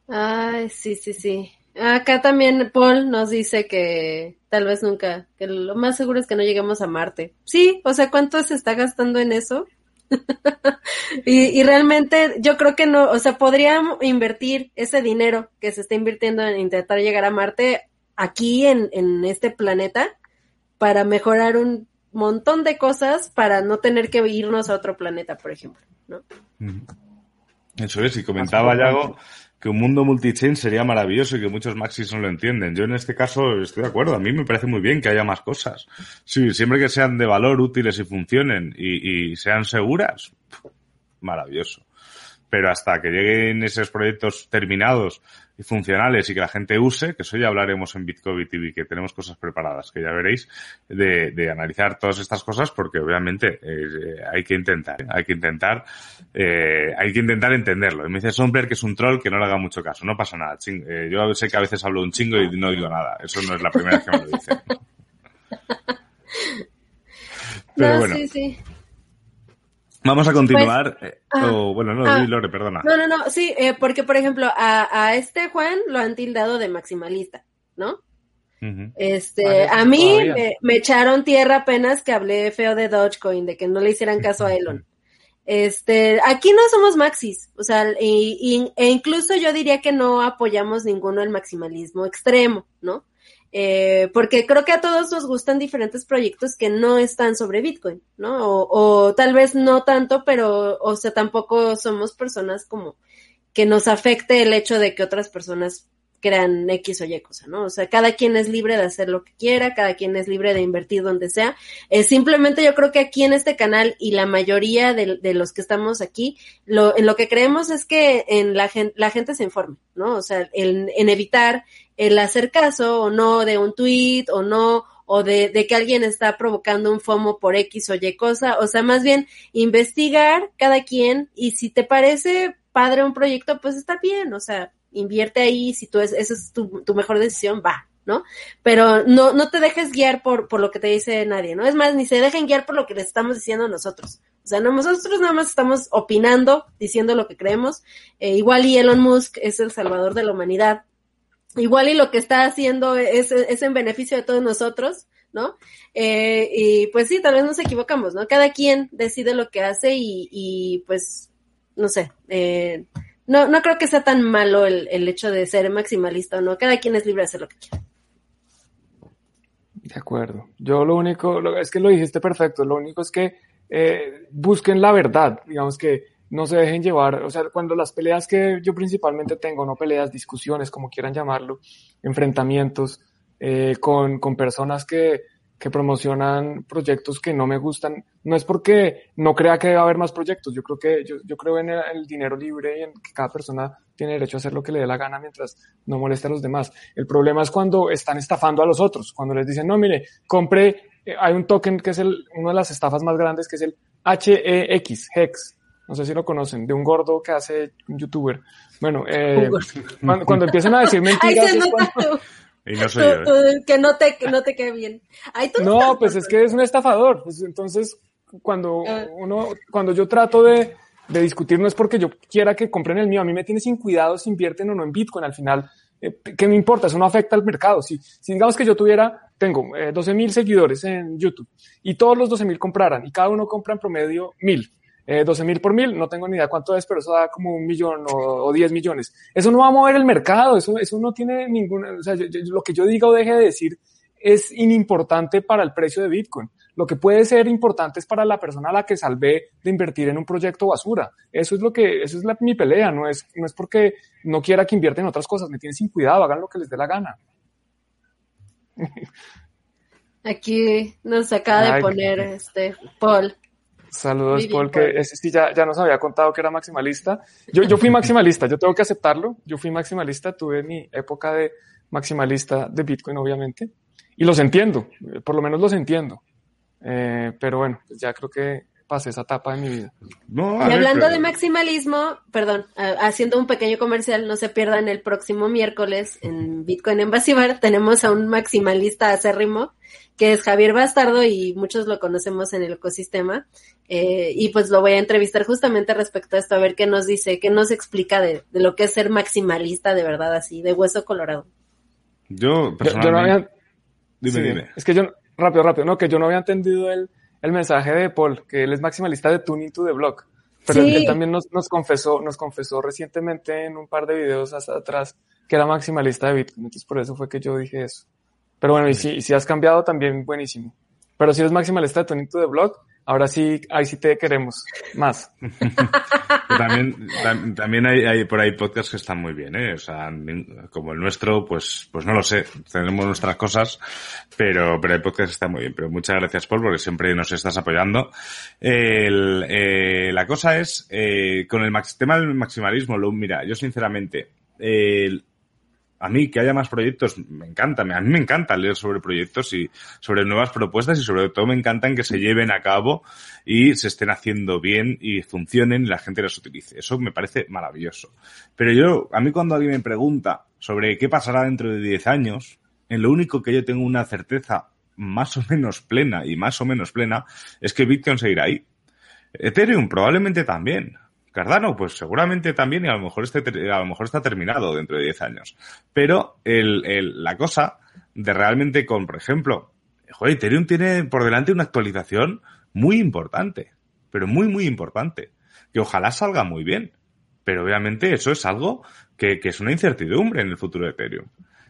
Ay, sí, sí, sí. Acá también Paul nos dice que tal vez nunca, que lo más seguro es que no lleguemos a Marte. Sí, o sea, ¿cuánto se está gastando en eso? y, realmente yo creo que no, o sea, podríamos invertir ese dinero que se está invirtiendo en intentar llegar a Marte aquí en, en este planeta para mejorar un montón de cosas para no tener que irnos a otro planeta, por ejemplo, ¿no? Eso es, y comentaba Yago que un mundo multichain sería maravilloso y que muchos maxis no lo entienden. Yo en este caso estoy de acuerdo. A mí me parece muy bien que haya más cosas. Sí, siempre que sean de valor, útiles y funcionen y, y sean seguras, maravilloso pero hasta que lleguen esos proyectos terminados y funcionales y que la gente use, que eso ya hablaremos en Bitcoin TV, que tenemos cosas preparadas, que ya veréis, de, analizar todas estas cosas, porque obviamente eh, hay que intentar, hay que intentar, eh, hay que intentar entenderlo. Y me dice Somper que es un troll que no le haga mucho caso, no pasa nada. Eh, yo sé que a veces hablo un chingo y no digo nada, eso no es la primera vez que me lo dicen. Pero bueno. Sí, sí. Vamos a continuar. Pues, eh, ah, bueno, no, ah, Lore, perdona. No, no, no, sí, eh, porque por ejemplo, a, a, este Juan lo han tildado de maximalista, ¿no? Este, a mí me, echaron tierra apenas que hablé feo de Dogecoin, de que no le hicieran caso a Elon. Este, aquí no somos maxis, o sea, y, e incluso yo diría que no apoyamos ninguno el maximalismo extremo, ¿no? Eh, porque creo que a todos nos gustan diferentes proyectos que no están sobre Bitcoin, ¿no? O, o, tal vez no tanto, pero, o sea, tampoco somos personas como que nos afecte el hecho de que otras personas crean X o Y cosa, ¿no? O sea, cada quien es libre de hacer lo que quiera, cada quien es libre de invertir donde sea. Eh, simplemente yo creo que aquí en este canal y la mayoría de, de, los que estamos aquí, lo, en lo que creemos es que en la, gente, se informe, ¿no? O sea, en evitar el hacer caso o no de un tweet o no o de, de, que alguien está provocando un FOMO por X o Y cosa, o sea, más bien investigar cada quien y si te parece padre un proyecto, pues está bien, o sea, invierte ahí, si tú es, esa es tu, tu, mejor decisión, va, ¿no? Pero no, no te dejes guiar por, por lo que te dice nadie, ¿no? Es más, ni se dejen guiar por lo que les estamos diciendo nosotros. O sea, no, nosotros nada más estamos opinando, diciendo lo que creemos. Eh, igual y Elon Musk es el salvador de la humanidad. Igual y lo que está haciendo es, es en beneficio de todos nosotros, ¿no? Eh, y pues sí, tal vez nos equivocamos, ¿no? Cada quien decide lo que hace y, y pues, no sé, eh, no, no creo que sea tan malo el, el hecho de ser maximalista o no. Cada quien es libre de hacer lo que quiera. De acuerdo. Yo lo único, es que lo dijiste perfecto, lo único es que eh, busquen la verdad, digamos que no se dejen llevar, o sea, cuando las peleas que yo principalmente tengo, no peleas, discusiones, como quieran llamarlo, enfrentamientos eh, con, con personas que que promocionan proyectos que no me gustan, no es porque no crea que debe haber más proyectos, yo creo que yo, yo creo en el, dinero libre y en que cada persona tiene derecho a hacer lo que le dé la gana mientras no moleste a los demás. El problema es cuando están estafando a los otros, cuando les dicen, no, mire, compre, eh, hay un token que es el, una de las estafas más grandes que es el HEX, HEX, no sé si lo conocen, de un gordo que hace un youtuber. Bueno, eh, cuando, empiezan a decir mentiras... Y no soy yo, ¿eh? que no te, que no te quede bien. no, pues es que es un estafador. Pues entonces, cuando ah. uno, cuando yo trato de, de, discutir, no es porque yo quiera que compren el mío. A mí me tiene sin cuidado si invierten o no en Bitcoin. Al final, eh, ¿qué me importa? Eso no afecta al mercado. Si, si digamos que yo tuviera, tengo eh, 12 mil seguidores en YouTube y todos los 12 mil compraran y cada uno compra en promedio mil eh, 12 mil por mil, no tengo ni idea cuánto es, pero eso da como un millón o, 10 millones. Eso no va a mover el mercado, eso, eso no tiene ninguna, o sea, lo que yo diga o deje de decir es inimportante para el precio de Bitcoin. Lo que puede ser importante es para la persona a la que salvé de invertir en un proyecto basura. Eso es lo que, eso es la, mi pelea, no es, no es porque no quiera que invierten en otras cosas, me tienen sin cuidado, hagan lo que les dé la gana. Aquí nos acaba de poner este Paul. Saludos, bien, Paul, que ese sí ya, ya nos había contado que era maximalista. Yo, yo fui maximalista, yo tengo que aceptarlo. Yo fui maximalista, tuve mi época de maximalista de Bitcoin, obviamente. Y los entiendo, eh, por lo menos los entiendo. Eh, pero bueno, pues ya creo que pasé esa etapa de mi vida. No, Y ver, hablando pero- de maximalismo, perdón, ah, haciendo un pequeño comercial, no se pierdan el próximo miércoles en Bitcoin en Basibar, tenemos a un maximalista acérrimo, que es Javier Bastardo y muchos lo conocemos en el ecosistema. Eh, y pues lo voy a entrevistar justamente respecto a esto, a ver qué nos dice, qué nos explica de, de lo que es ser maximalista de verdad, así, de hueso colorado. Yo, Yo, yo no personalmente... había, Dime, sí, dime. Es que yo, rápido, rápido, no, que yo no había entendido el, el mensaje de Paul, que él es maximalista de Tuning to the Block. Pero Sí. él también nos, nos confesó, nos confesó recientemente en un par de videos hasta atrás que era maximalista de Bitcoin. Entonces por eso fue que yo dije eso. Pero bueno, y si, y si has cambiado también buenísimo. Pero si eres maximalista de Tuning to the Block, ahora sí, ahí sí te queremos más. También, tam- también hay, hay por ahí podcasts que están muy bien, ¿eh? O sea, como el nuestro, pues, pues no lo sé. Tenemos nuestras cosas, pero, pero hay podcasts que están muy bien. Pero muchas gracias, Paul, porque siempre nos estás apoyando. Eh, la cosa es, eh, con el max- tema del maximalismo, lo, mira, yo sinceramente, el- a mí que haya más proyectos me encanta, a mí me encanta leer sobre proyectos y sobre nuevas propuestas y sobre todo me encantan que se lleven a cabo y se estén haciendo bien y funcionen y la gente las utilice. Eso me parece maravilloso. Pero yo, a mí cuando alguien me pregunta sobre qué pasará dentro de 10 años, en lo único que yo tengo una certeza más o menos plena y más o menos plena es que Bitcoin seguirá ahí. Ethereum probablemente también. Cardano, pues seguramente también y a lo mejor, esté ter- a lo mejor está terminado dentro de 10 años. Pero el, el- la cosa de realmente con, por ejemplo, joder, Ethereum tiene por delante una actualización muy importante, pero muy, muy importante, que ojalá salga muy bien. Pero obviamente eso es algo que, que es una incertidumbre en el futuro de Ethereum.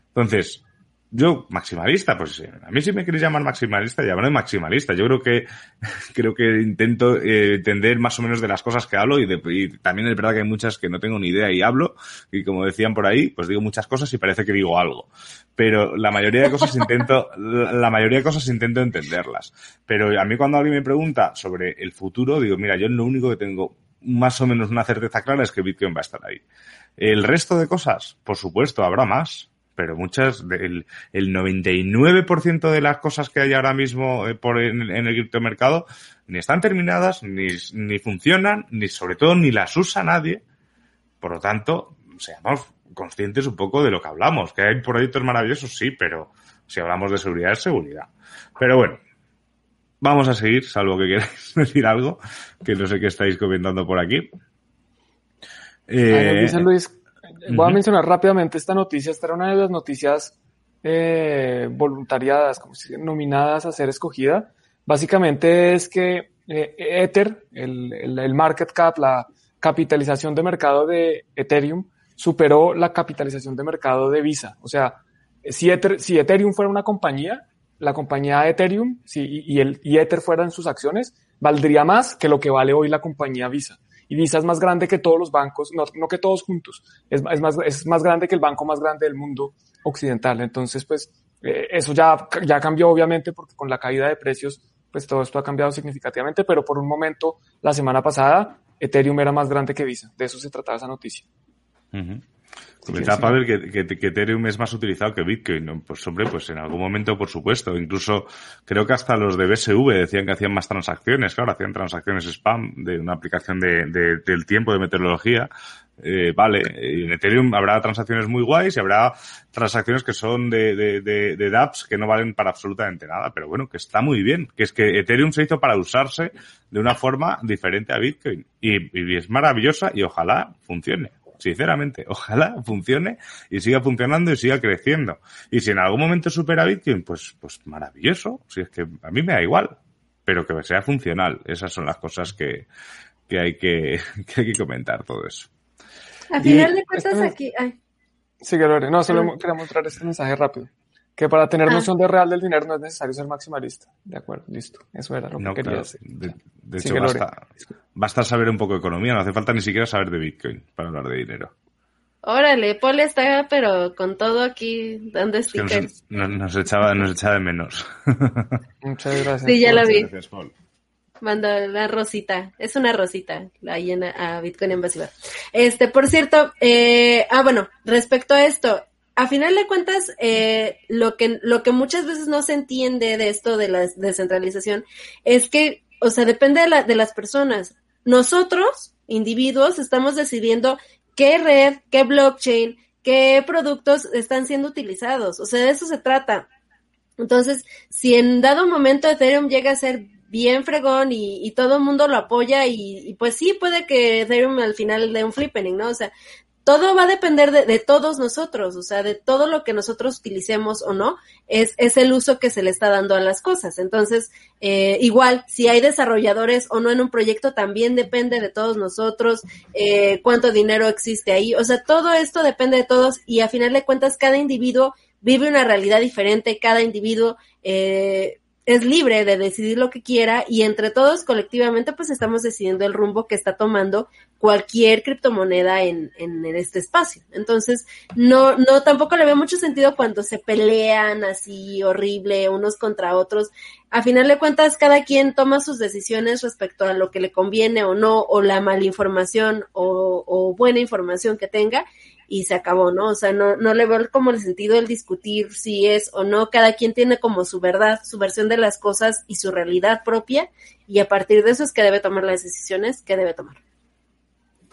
Entonces, yo, maximalista, pues a mí si me queréis llamar maximalista, llamarme maximalista. Yo creo que, creo que intento eh, entender más o menos de las cosas que hablo y, de- y también es verdad que hay muchas que no tengo ni idea y hablo y como decían por ahí, pues digo muchas cosas y parece que digo algo. Pero la mayoría de cosas intento, la mayoría de cosas intento entenderlas. Pero a mí cuando alguien me pregunta sobre el futuro, digo, mira, yo lo único que tengo más o menos una certeza clara es que Bitcoin va a estar ahí. El resto de cosas, por supuesto, habrá más, pero muchas, del el 99% de las cosas que hay ahora mismo eh, por en, en el criptomercado ni están terminadas, ni, ni funcionan, ni sobre todo ni las usa nadie. Por lo tanto, seamos conscientes un poco de lo que hablamos, que hay proyectos maravillosos, sí, pero si hablamos de seguridad es seguridad. Pero bueno, vamos a seguir, salvo que queráis decir algo, que no sé qué estáis comentando por aquí. Eh, Luis, voy a mencionar rápidamente esta noticia. Esta era una de las noticias eh, voluntariadas, como si nominadas a ser escogida. Básicamente es que eh, Ether, el, el- el market cap, la capitalización de mercado de Ethereum, superó la capitalización de mercado de Visa. O sea, si, Ether- si Ethereum fuera una compañía, la compañía Ethereum si, y, y el, y Ether fueran sus acciones, valdría más que lo que vale hoy la compañía Visa. Y Visa es más grande que todos los bancos, no, no que todos juntos, es, es, más, es más grande que el banco más grande del mundo occidental. Entonces, pues, eh, eso ya, ya cambió obviamente porque con la caída de precios, pues todo esto ha cambiado significativamente, pero por un momento, la semana pasada, Ethereum era más grande que Visa. De eso se trataba esa noticia. Ujú. Sí, Comentaba sí. Pavel que, que, que Ethereum es más utilizado que Bitcoin. Pues hombre, pues en algún momento, por supuesto. Incluso creo que hasta los de BSV decían que hacían más transacciones. Claro, hacían transacciones spam de una aplicación de, de- del tiempo de meteorología. Eh, vale, y en Ethereum habrá transacciones muy guays y habrá transacciones que son de, de, de, de dApps que no valen para absolutamente nada, pero bueno, que está muy bien, que es que Ethereum se hizo para usarse de una forma diferente a Bitcoin y, y es maravillosa y ojalá funcione. Sinceramente, ojalá funcione y siga funcionando y siga creciendo. Y si en algún momento supera Bitcoin, pues, pues maravilloso. Si es que a mí me da igual, pero que sea funcional. Esas son las cosas que, que hay que, que hay que comentar todo eso. A Y final de cuentas esto- aquí, ay, Sí, Lore. No, solo Ah. quería mostrar este mensaje rápido. Que para tener Ah. noción de real del dinero no es necesario ser maximalista. De acuerdo, listo. Eso era lo que No, quería claro. decir. De, hecho, que basta, basta saber un poco de economía, no hace falta ni siquiera saber de Bitcoin para hablar de dinero. Órale, Paul está, pero con todo aquí dando Es que stickers. nos, nos- nos echaba, nos echaba de menos. Muchas gracias. Sí, ya lo vi. Gracias, Paul. Mando la rosita, es una rosita, la llena a Bitcoin Invasiva. Este, por cierto, eh, ah, bueno, respecto a esto, a final de cuentas, eh, lo que, lo que muchas veces no se entiende de esto de la descentralización es que, o sea, depende de, la, de las personas. Nosotros, individuos, estamos decidiendo qué red, qué blockchain, qué productos están siendo utilizados. O sea, de eso se trata. Entonces, si en dado momento Ethereum llega a ser bien fregón y, y todo el mundo lo apoya y, y pues sí puede que Ethereum al final dé un flippening, ¿no? O sea, todo va a depender de, de todos nosotros, o sea, de todo lo que nosotros utilicemos o no, es, es el uso que se le está dando a las cosas. Entonces, eh, igual, si hay desarrolladores o no en un proyecto, también depende de todos nosotros, eh, cuánto dinero existe ahí, o sea, todo esto depende de todos y a final de cuentas cada individuo vive una realidad diferente, cada individuo eh, es libre de decidir lo que quiera y entre todos colectivamente pues estamos decidiendo el rumbo que está tomando cualquier criptomoneda en, en, este espacio. Entonces, no, no, tampoco le veo mucho sentido cuando se pelean así horrible unos contra otros. A final de cuentas, cada quien toma sus decisiones respecto a lo que le conviene o no, o la malinformación o, o buena información que tenga y se acabó, ¿no? O sea, no, no le veo como el sentido el discutir si es o no, cada quien tiene como su verdad, su versión de las cosas y su realidad propia, y a partir de eso es que debe tomar las decisiones que debe tomar.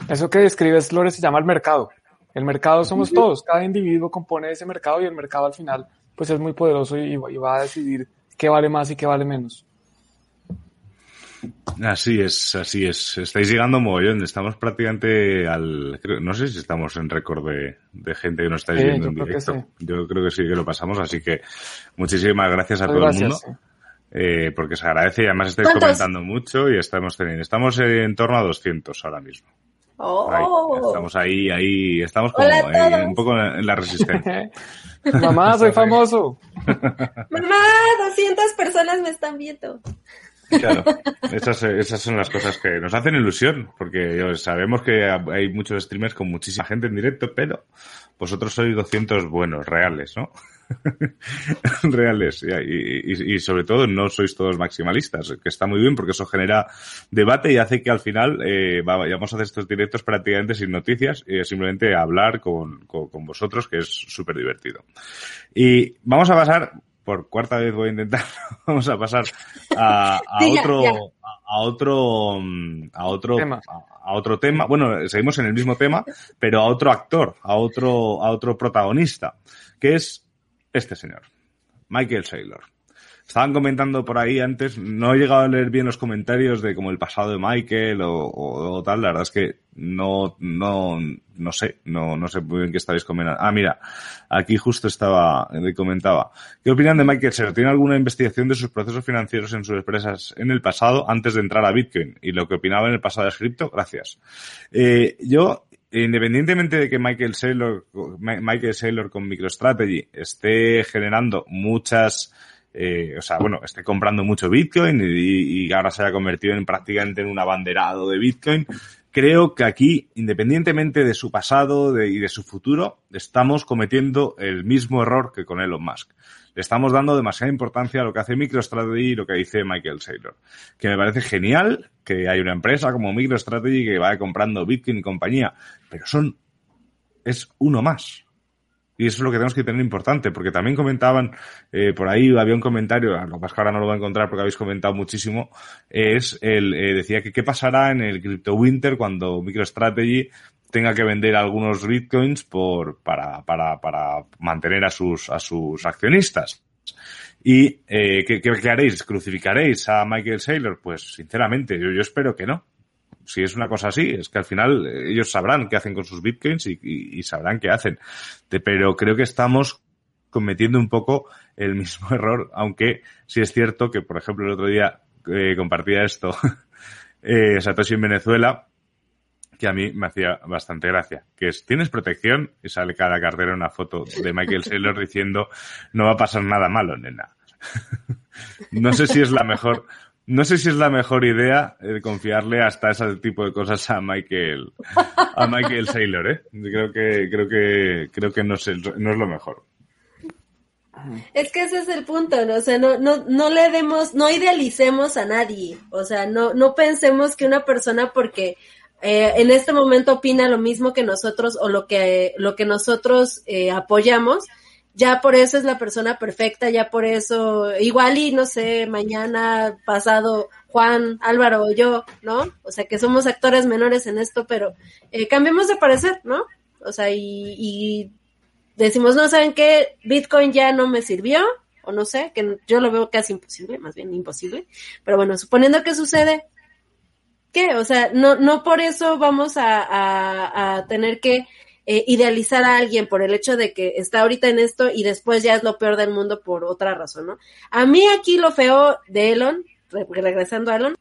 Eso que describes, Lore, se llama el mercado. El mercado somos todos, cada individuo compone ese mercado y el mercado al final pues es muy poderoso y, y va a decidir qué vale más y qué vale menos. Así es, así es. Estáis llegando mogollón. Estamos prácticamente al. creo- no sé si estamos en récord de, de gente que nos estáis Sí, viendo yo en creo que directo. sí. Yo creo que sí que lo pasamos, así que muchísimas gracias a Muchas todo gracias, el mundo. sí. eh, porque se agradece y además estáis ¿Cuántos? comentando mucho y estamos teniendo. Estamos en torno a 200 ahora mismo. Ahí, Oh, estamos ahí, ahí. Estamos como eh, un poco en la resistencia. Mamá, soy famoso. mamá, 200 personas me están viendo. Claro, esas, esas son las cosas que nos hacen ilusión, porque sabemos que hay muchos streamers con muchísima gente en directo, pero vosotros sois 200 buenos, reales, ¿no? reales. Y, sobre todo no sois todos maximalistas, que está muy bien porque eso genera debate y hace que al final eh, va- vayamos a hacer estos directos prácticamente sin noticias y simplemente hablar con, con- con vosotros, que es súper divertido. Y vamos a pasar, por cuarta vez voy a intentar, vamos a pasar a, a Sí, ya, otro, ya. a a otro, a otro, Tema. a, a otro tema. Bueno, seguimos en el mismo tema, pero a otro actor, a otro, a otro protagonista, que es este señor, Michael Saylor. Estaban comentando por ahí antes, no he llegado a leer bien los comentarios de como el pasado de Michael o, o- tal, la verdad es que no, no, no sé, no, no sé muy bien qué estabais comentando. Ah, mira, aquí justo estaba, eh, comentaba. ¿Qué opinan de Michael Saylor? ¿Tiene alguna investigación de sus procesos financieros en sus empresas en el pasado antes de entrar a Bitcoin? Y lo que opinaba en el pasado de cripto, gracias. Eh, yo, independientemente de que Michael Saylor, Michael Saylor con MicroStrategy esté generando muchas, eh, o sea, bueno, esté comprando mucho Bitcoin y, y ahora se haya convertido en prácticamente en un abanderado de Bitcoin, creo que aquí, independientemente de su pasado y de su futuro, estamos cometiendo el mismo error que con Elon Musk. Le estamos dando demasiada importancia a lo que hace MicroStrategy y lo que dice Michael Saylor. Que me parece genial que hay una empresa como MicroStrategy que vaya comprando Bitcoin y compañía, pero son, es uno más. Y eso es lo que tenemos que tener importante, porque también comentaban, eh, por ahí había un comentario, lo es que ahora no lo voy a encontrar porque habéis comentado muchísimo, es el, eh, decía que qué pasará en el Crypto Winter cuando MicroStrategy tenga que vender algunos bitcoins por, para, para, para mantener a sus, a sus accionistas. ¿Y eh, ¿qué, qué, qué haréis? ¿Crucificaréis a Michael Saylor? Pues sinceramente, yo, yo espero que no si es una cosa así, es que al final eh, ellos sabrán qué hacen con sus bitcoins y, sabrán qué hacen. Pero creo que estamos cometiendo un poco el mismo error, aunque sí es cierto que, por ejemplo, el otro día eh, compartía esto eh, Satoshi en Venezuela, que a mí me hacía bastante gracia, que es, ¿tienes protección? Y sale cada cartera una foto de Michael Saylor diciendo, no va a pasar nada malo, nena. no sé si es la mejor no sé si es la mejor idea eh, confiarle hasta ese tipo de cosas a Michael, a Michael Saylor, ¿eh? Creo que, creo que, creo que no es, no es lo mejor. Es que ese es el punto, ¿no? O sea, no, no, no le demos, no idealicemos a nadie. O sea, no, no pensemos que una persona porque eh, en este momento opina lo mismo que nosotros o lo que, lo que nosotros eh, apoyamos, ya por eso es la persona perfecta, ya por eso, igual y no sé, mañana, pasado, Juan, Álvaro o yo, ¿no? O sea, que somos actores menores en esto, pero eh, cambiemos de parecer, ¿no? O sea, y, y decimos, no, ¿saben qué? Bitcoin ya no me sirvió, o no sé, que yo lo veo casi imposible, más bien imposible, pero bueno, suponiendo que sucede, ¿qué? O sea, no, no por eso vamos a, tener que eh, idealizar a alguien por el hecho de que está ahorita en esto y después ya es lo peor del mundo por otra razón, ¿no? A mí aquí lo feo de Elon, regresando a Elon,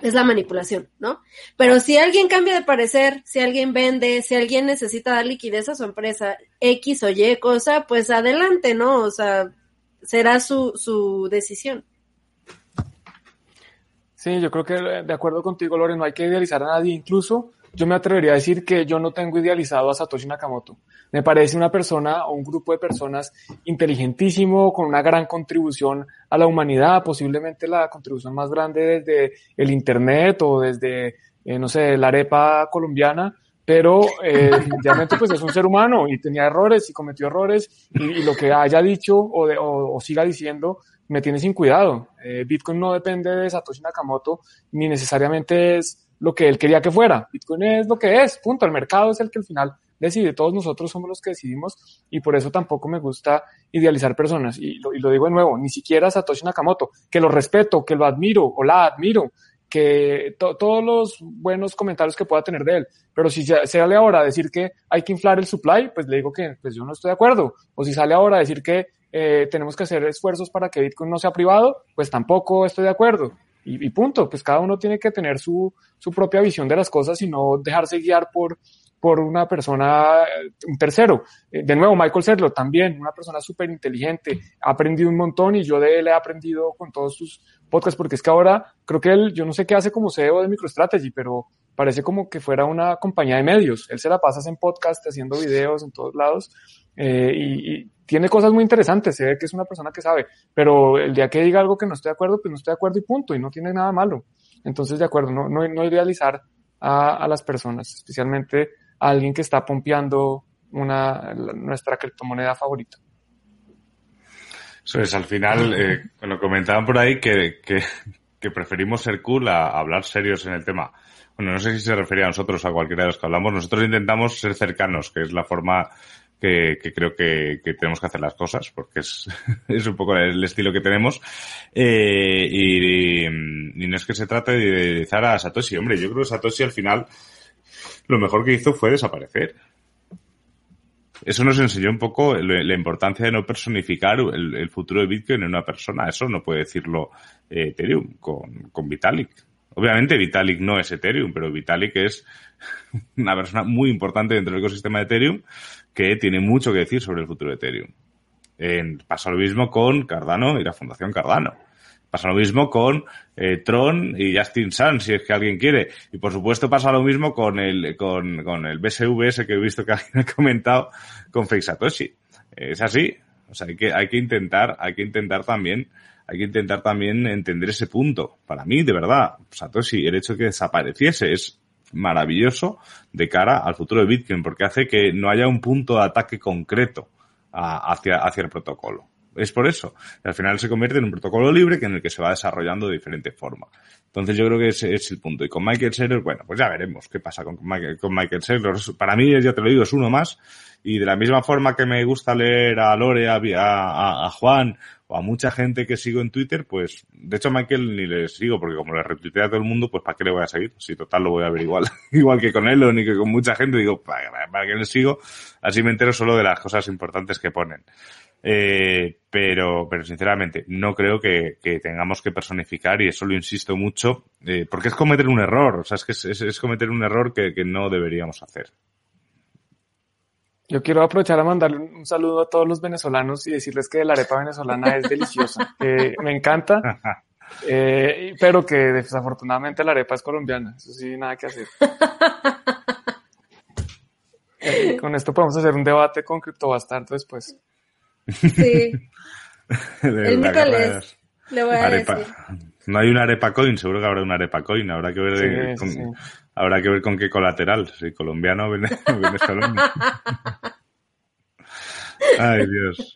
es la manipulación, ¿no? Pero si alguien cambia de parecer, si alguien vende, si alguien necesita dar liquidez a su empresa, X o Y cosa, pues adelante, ¿no? O sea, será su, su decisión. Sí, yo creo que de acuerdo contigo, Loren, no hay que idealizar a nadie, incluso yo me atrevería a decir que yo no tengo idealizado a Satoshi Nakamoto. Me parece una persona o un grupo de personas inteligentísimo, con una gran contribución a la humanidad, posiblemente la contribución más grande desde el Internet o desde, eh, no sé, la arepa colombiana, pero eh, definitivamente pues es un ser humano y tenía errores y cometió errores y, y lo que haya dicho o, de, o, o, siga diciendo me tiene sin cuidado. Eh, Bitcoin no depende de Satoshi Nakamoto ni necesariamente es lo que él quería que fuera. Bitcoin es lo que es, punto. El mercado es el que al final decide. Todos nosotros somos los que decidimos y por eso tampoco me gusta idealizar personas. Y lo, y lo digo de nuevo, ni siquiera Satoshi Nakamoto, que lo respeto, que lo admiro o la admiro, que to todos los buenos comentarios que pueda tener de él. Pero si sale ahora a decir que hay que inflar el supply, pues le digo que pues yo no estoy de acuerdo. O si sale ahora a decir que eh, tenemos que hacer esfuerzos para que Bitcoin no sea privado, pues tampoco estoy de acuerdo y, punto. Pues cada uno tiene que tener su, su propia visión de las cosas y no dejarse guiar por, por una persona, un tercero. De nuevo, Michael Serlo también, una persona súper inteligente, ha aprendido un montón y yo de él he aprendido con todos sus podcasts, porque es que ahora creo que él, yo no sé qué hace como CEO de MicroStrategy, pero parece como que fuera una compañía de medios. Él se la pasa en podcast, haciendo videos en todos lados eh, y, y tiene cosas muy interesantes, se ve que es una persona que sabe, pero el día que diga algo que no estoy de acuerdo, pues no estoy de acuerdo y punto, y no tiene nada malo. Entonces, de acuerdo, no, no, no idealizar a, a, las personas, especialmente a alguien que está pompeando una, la, nuestra criptomoneda favorita. Eso es, al final, eh, bueno, comentaban por ahí que, que, que preferimos ser cool a hablar serios en el tema. Bueno, no sé si se refería a nosotros, a cualquiera de los que hablamos. Nosotros intentamos ser cercanos, que es la forma que, que creo que, que, tenemos que hacer las cosas, porque es, es un poco el estilo que tenemos. Eh, y, y, no es que se trate de idealizar a Satoshi. Hombre, yo creo que Satoshi al final lo mejor que hizo fue desaparecer. Eso nos enseñó un poco la importancia de no personificar el, el futuro de Bitcoin en una persona. Eso no puede decirlo eh, Ethereum con, con Vitalik. Obviamente Vitalik no es Ethereum, pero Vitalik es una persona muy importante dentro del ecosistema de Ethereum que tiene mucho que decir sobre el futuro de Ethereum. Pasa lo mismo con Cardano y la Fundación Cardano. Pasa lo mismo con eh, Tron y Justin Sun, si es que alguien quiere. Y por supuesto pasa lo mismo con el, con, con el BSV que he visto que alguien ha comentado con Fake Satoshi. Es así. O sea, hay que, hay que intentar, hay que intentar también, hay que intentar también entender ese punto. Para mí, de verdad, Satoshi, el hecho de que desapareciese es maravilloso de cara al futuro de Bitcoin, porque hace que no haya un punto de ataque concreto hacia, hacia el protocolo. Es por eso. al final se convierte en un protocolo libre que en el que se va desarrollando de diferente forma. Entonces yo creo que ese es el punto. Y con Michael Saylor, bueno, pues ya veremos qué pasa con Michael, con Michael Saylor. Para mí, ya te lo digo, es uno más. Y de la misma forma que me gusta leer a Lore, a, a Juan o a mucha gente que sigo en Twitter, pues de hecho a Michael ni le sigo porque como le retuitea a todo el mundo, pues ¿para qué le voy a seguir? Si total lo voy a ver igual, igual que con él o ni que con mucha gente, digo, ¿para, qué le sigo? Así me entero solo de las cosas importantes que ponen. Eh, pero, pero sinceramente, no creo que, que, tengamos que personificar, y eso lo insisto mucho, eh, porque es cometer un error, o sea, es que es, es, es cometer un error que, que, no deberíamos hacer. Yo quiero aprovechar a mandarle un, saludo a todos los venezolanos y decirles que la arepa venezolana es deliciosa, que me encanta. Eh, pero que desafortunadamente la arepa es colombiana. Eso sí, nada que hacer. Eh, con esto podemos hacer un debate con Criptobastardo después. Sí. De El de le voy a arepa. decir. No hay una arepa coin, seguro que habrá una arepa coin. Habrá que ver, Sí, sí, con, sí. Habrá que ver con qué colateral, si colombiano o vene- o venezolano. Ay, Dios.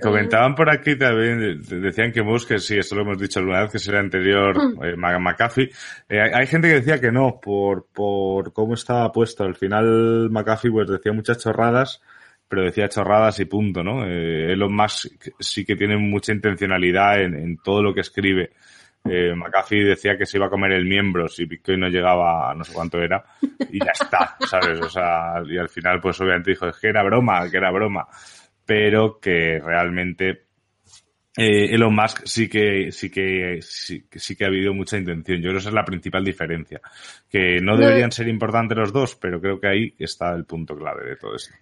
Comentaban por aquí también, eh, decían que Musk, que sí, esto lo hemos dicho alguna vez, que sería anterior eh, Ma- McAfee. Eh, hay, gente que decía que no, por, por cómo estaba puesto. Al final McAfee pues decía muchas chorradas, pero decía chorradas y punto, ¿no? Eh, Elon Musk sí que tiene mucha intencionalidad en, en todo lo que escribe. Eh, McAfee decía que se iba a comer el miembro si Bitcoin no llegaba a no sé cuánto era y ya está, ¿sabes? O sea, y al final pues obviamente dijo es que era broma, que era broma, pero que realmente eh, Elon Musk sí que sí que sí, que sí que ha habido mucha intención. Yo creo que esa es la principal diferencia, que no No. deberían ser importantes los dos, pero creo que ahí está el punto clave de todo esto.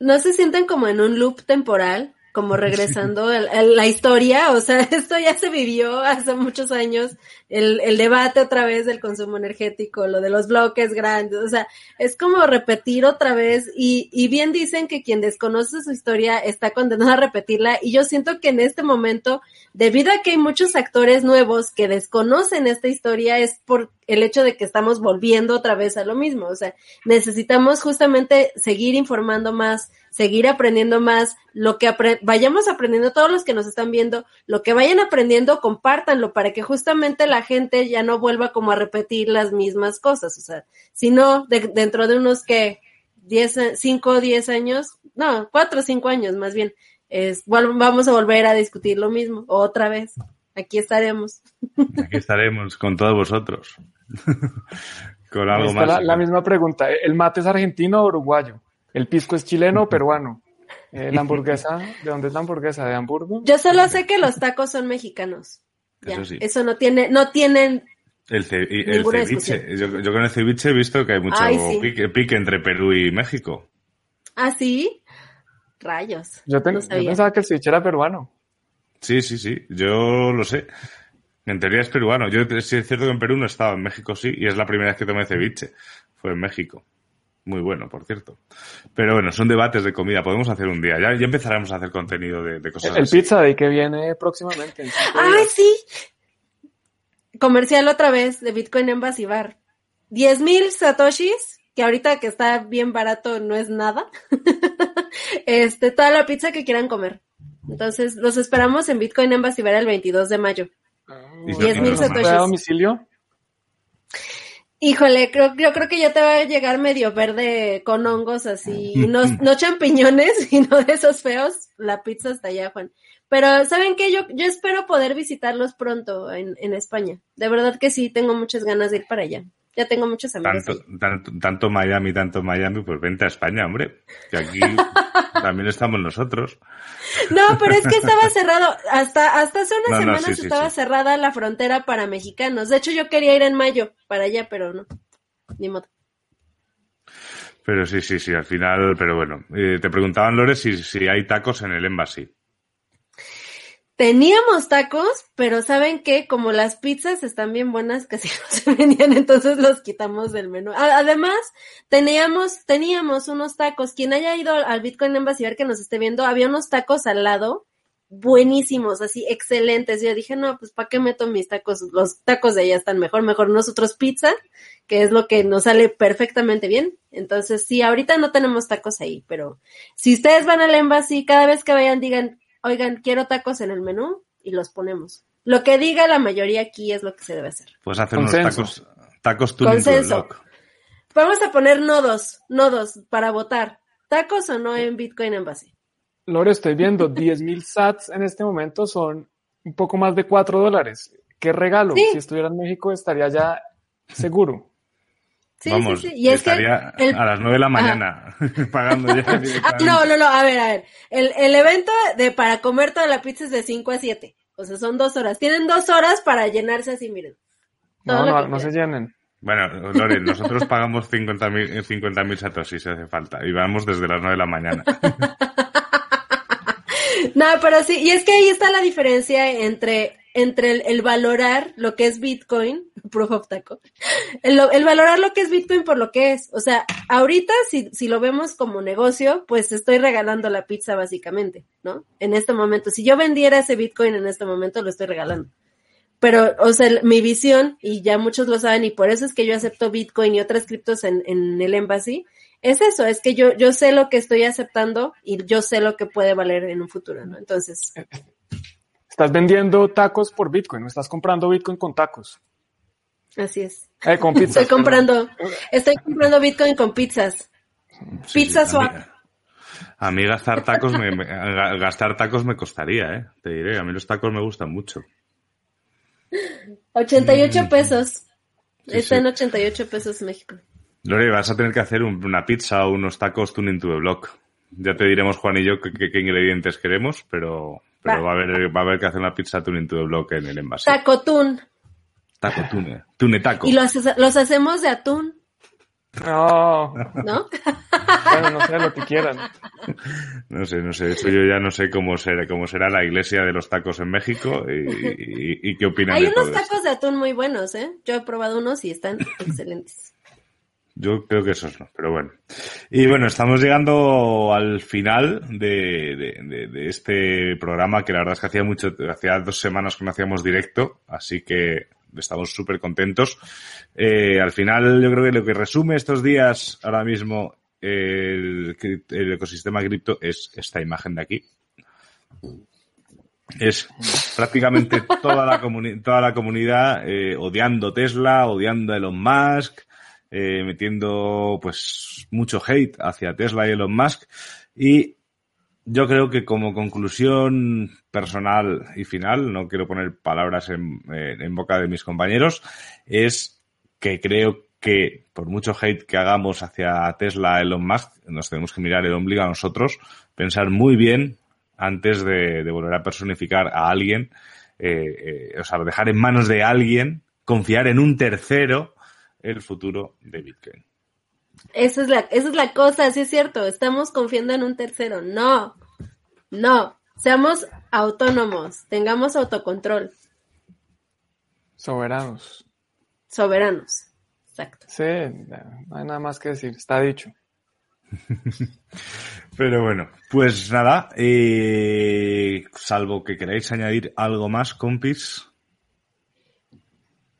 ¿No se sienten como en un loop temporal? Como regresando el- la historia, o sea, esto ya se vivió hace muchos años, el, el debate otra vez del consumo energético, lo de los bloques grandes, o sea, es como repetir otra vez y, y bien dicen que quien desconoce su historia está condenado a repetirla y yo siento que en este momento, debido a que hay muchos actores nuevos que desconocen esta historia, es por el hecho de que estamos volviendo otra vez a lo mismo, o sea, necesitamos justamente seguir informando más, seguir aprendiendo más, lo que apre- vayamos aprendiendo, todos los que nos están viendo, lo que vayan aprendiendo, compártanlo para que justamente la gente ya no vuelva como a repetir las mismas cosas, o sea, si no, de- dentro de unos que 10, 5 o 10 años, no, 4 o 5 años más bien, es, vamos a volver a discutir lo mismo, otra vez, aquí estaremos. Aquí estaremos con todos vosotros. con algo más. la, la misma pregunta. ¿El mate es argentino o uruguayo? ¿El pisco es chileno o peruano? Eh, ¿La hamburguesa? ¿De dónde es la hamburguesa? ¿De Hamburgo? Yo solo sé que los tacos son mexicanos. Ya, Eso sí. eso no tiene, no tienen El, ce- ceviche. Yo, yo con el ceviche he visto que hay mucho Ay, sí. pique, pique entre Perú y México. ¿Ah, sí? Rayos. Yo, ten- no yo pensaba que el ceviche era peruano. Sí, sí, sí. Yo lo sé. En teoría es peruano. Yo sí es cierto que en Perú no estaba, en México sí, y es la primera vez que tomé ceviche. Fue en México. Muy bueno, por cierto. Pero bueno, son debates de comida. Podemos hacer un día. Ya, ya empezaremos a hacer contenido de, de cosas El, el así. pizza de que viene próximamente. ¡Ay, días. sí! Comercial otra vez de Bitcoin Embassy Bar. 10 mil satoshis, que ahorita que está bien barato no es nada. este, toda la pizza que quieran comer. Entonces, los esperamos en Bitcoin Embassy Bar el 22 de mayo. Y ¿No 10,000 se puede satoshis. a domicilio? Híjole, creo, yo creo que ya te va a llegar medio verde con hongos así, y no, no champiñones, sino de esos feos, la pizza hasta allá, Juan. Pero, ¿saben qué? Yo, yo espero poder visitarlos pronto en, en España. De verdad que sí, tengo muchas ganas de ir para allá. Ya tengo muchos amigos. Tanto, ahí. tanto, tanto Miami, tanto Miami, pues vente a España, hombre. Que aquí también estamos nosotros. No, pero es que estaba cerrado, hasta, hasta hace unas No, semanas sí, estaba sí. cerrada la frontera para mexicanos. De hecho, yo quería ir en mayo para allá, pero no. Ni modo. Pero sí, sí, sí, al final, pero bueno. Eh, te preguntaban, Lore, si, si hay tacos en el embassy. Teníamos tacos, pero ¿saben qué? Como las pizzas están bien buenas, casi no se vendían, entonces los quitamos del menú. Además, teníamos, teníamos unos tacos. Quien haya ido al Bitcoin Embassy ver que nos esté viendo, había unos tacos al lado, buenísimos, así, excelentes. Yo dije, no, pues ¿para qué meto mis tacos? Los tacos de allá están mejor, mejor nosotros pizza, que es lo que nos sale perfectamente bien. Entonces, sí, ahorita no tenemos tacos ahí, pero si ustedes van al Embassy, cada vez que vayan digan, oigan, quiero tacos en el menú y los ponemos. Lo que diga la mayoría aquí es lo que se debe hacer. Puedes hacer unos tacos, tacos Consenso. Vamos a poner nodos, nodos para votar. ¿Tacos o no en Bitcoin Embassy? Lore, estoy viendo 10.000 sats en este momento son un poco más de 4 dólares. ¿Qué regalo? Sí. Si estuviera en México estaría ya seguro. Sí, Vamos, sí, sí. Y es que estaría el- a las nueve de la mañana pagando ya Ah, no, no, no, a ver, a ver. El, el evento de para comer toda la pizza es de 5 a 7. O sea, son dos horas. Tienen dos horas para llenarse así, miren. Todo No, no, no se llenen. Bueno, Lore, nosotros pagamos 50.000 50.000 satoshis si hace falta y vamos desde las 9 de la mañana. No, pero sí, y es que ahí está la diferencia entre entre el, valorar lo que es Bitcoin, proof of taco, el, el, valorar lo que es Bitcoin por lo que es. O sea, ahorita si, si lo vemos como negocio, pues estoy regalando la pizza básicamente, ¿no? En este momento, si yo vendiera ese Bitcoin en este momento, lo estoy regalando. Pero, o sea, mi visión, y ya muchos lo saben, y por eso es que yo acepto Bitcoin y otras criptos en, en el Embassy, es eso, es que yo, yo sé lo que estoy aceptando y yo sé lo que puede valer en un futuro, ¿no? Entonces. Estás vendiendo tacos por Bitcoin, no estás comprando Bitcoin con tacos. Así es. Eh, con pizzas. Estoy comprando, estoy comprando Bitcoin con pizzas. Sí, pizzas sí, o a, mí, a mí gastar tacos me, me, gastar tacos me costaría, eh. Te diré, a mí los tacos me gustan mucho. 88 pesos. Sí, Está sí. en 88 pesos México. Lore, vas a tener que hacer un- una pizza o unos tacos tuning to the block. Ya te diremos, Juan y yo, qué ingredientes queremos, pero, pero Va. va. a haber, va a haber que hacer una pizza tuning to the block en el envase. Tacotún. Taco tune. Tune taco. Y los, los hacemos de atún, No, ¿no? bueno, no sé lo que quieran. No sé, no sé. Eso yo ya no sé cómo será, cómo será la iglesia de los tacos en México y, y- y qué opinan Hay de todo unos esto. tacos de atún muy buenos, ¿eh? Yo he probado unos y están excelentes. Yo creo que esos no, pero bueno. Y bueno, estamos llegando al final de, de- de- de este programa que la verdad es que hacía mucho, hacía dos semanas que no hacíamos directo, así que estamos súper contentos. Eh, al final yo creo que lo que resume estos días ahora mismo el, el ecosistema cripto es esta imagen de aquí. Es prácticamente toda la, toda la comunidad eh, odiando Tesla, odiando a Elon Musk, eh, metiendo pues mucho hate hacia Tesla y Elon Musk. Y yo creo que como conclusión personal y final, no quiero poner palabras en, boca de mis compañeros, es que creo que por mucho hate que hagamos hacia Tesla, Elon Musk, nos tenemos que mirar el ombligo a nosotros, pensar muy bien antes de, de volver a personificar a alguien, eh, eh, o sea, dejar en manos de alguien, confiar en un tercero el futuro de Bitcoin. Esa es la, esa es la cosa, sí es cierto. Estamos confiando en un tercero. No, no. Seamos autónomos, tengamos autocontrol, Soberanos. soberanos. Exacto. Sí, no hay nada más que decir, está dicho. Pero bueno, pues nada, eh, salvo que queráis añadir algo más, compis.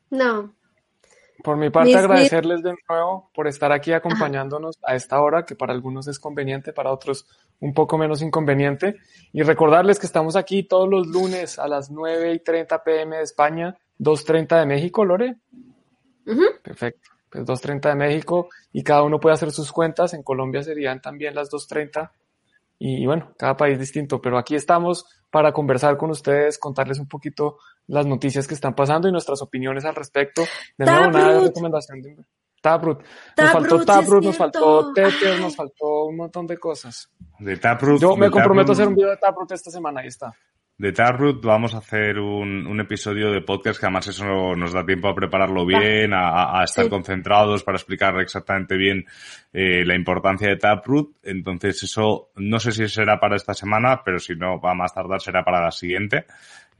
No, Por mi parte, agradecerles de nuevo por estar aquí acompañándonos a esta hora, que para algunos es conveniente, para otros un poco menos inconveniente. Y recordarles que estamos aquí todos los lunes a las 9 y 30 pm de España, 2.30 de México, Lore. Perfecto. Pues 2.30 de México y cada uno puede hacer sus cuentas. En Colombia serían también las 2.30. Y bueno, cada país distinto, pero aquí estamos para conversar con ustedes, contarles un poquito las noticias que están pasando y nuestras opiniones al respecto. De nuevo, nada de recomendación de Taproot. Nos faltó Taproot, nos faltó Tether, nos faltó un montón de cosas. De Taproot. Yo me comprometo a hacer un video de Taproot esta semana, ahí está. De Taproot vamos a hacer un, un episodio de podcast que además eso no- nos da tiempo a prepararlo bien, a, estar Sí. concentrados para explicar exactamente bien eh, la importancia de Taproot. Entonces eso no sé si será para esta semana, pero si no va a más tardar será para la siguiente.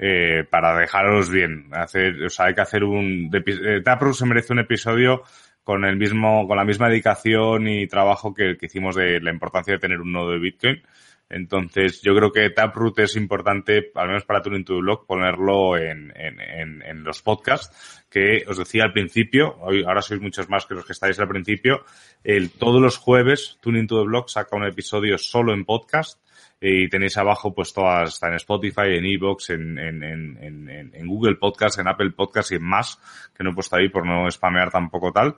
eh, para dejaros bien. Hacer, o sea, hay que hacer un... de eh, Taproot se merece un episodio con el mismo, con la misma dedicación y trabajo que, que hicimos de la importancia de tener un nodo de Bitcoin. Entonces, yo creo que Taproot es importante, al menos para Tuning to the Blog, ponerlo en, en, en, en los podcasts, que os decía al principio, hoy, ahora sois muchos más que los que estáis al principio, el, todos los jueves Tuning to the Blog saca un episodio solo en podcast, y tenéis abajo pues todas, está en Spotify, en Evox, en, en, en, en, en Google Podcast, en Apple Podcast y en más, que no he puesto ahí por no spamear tampoco tal.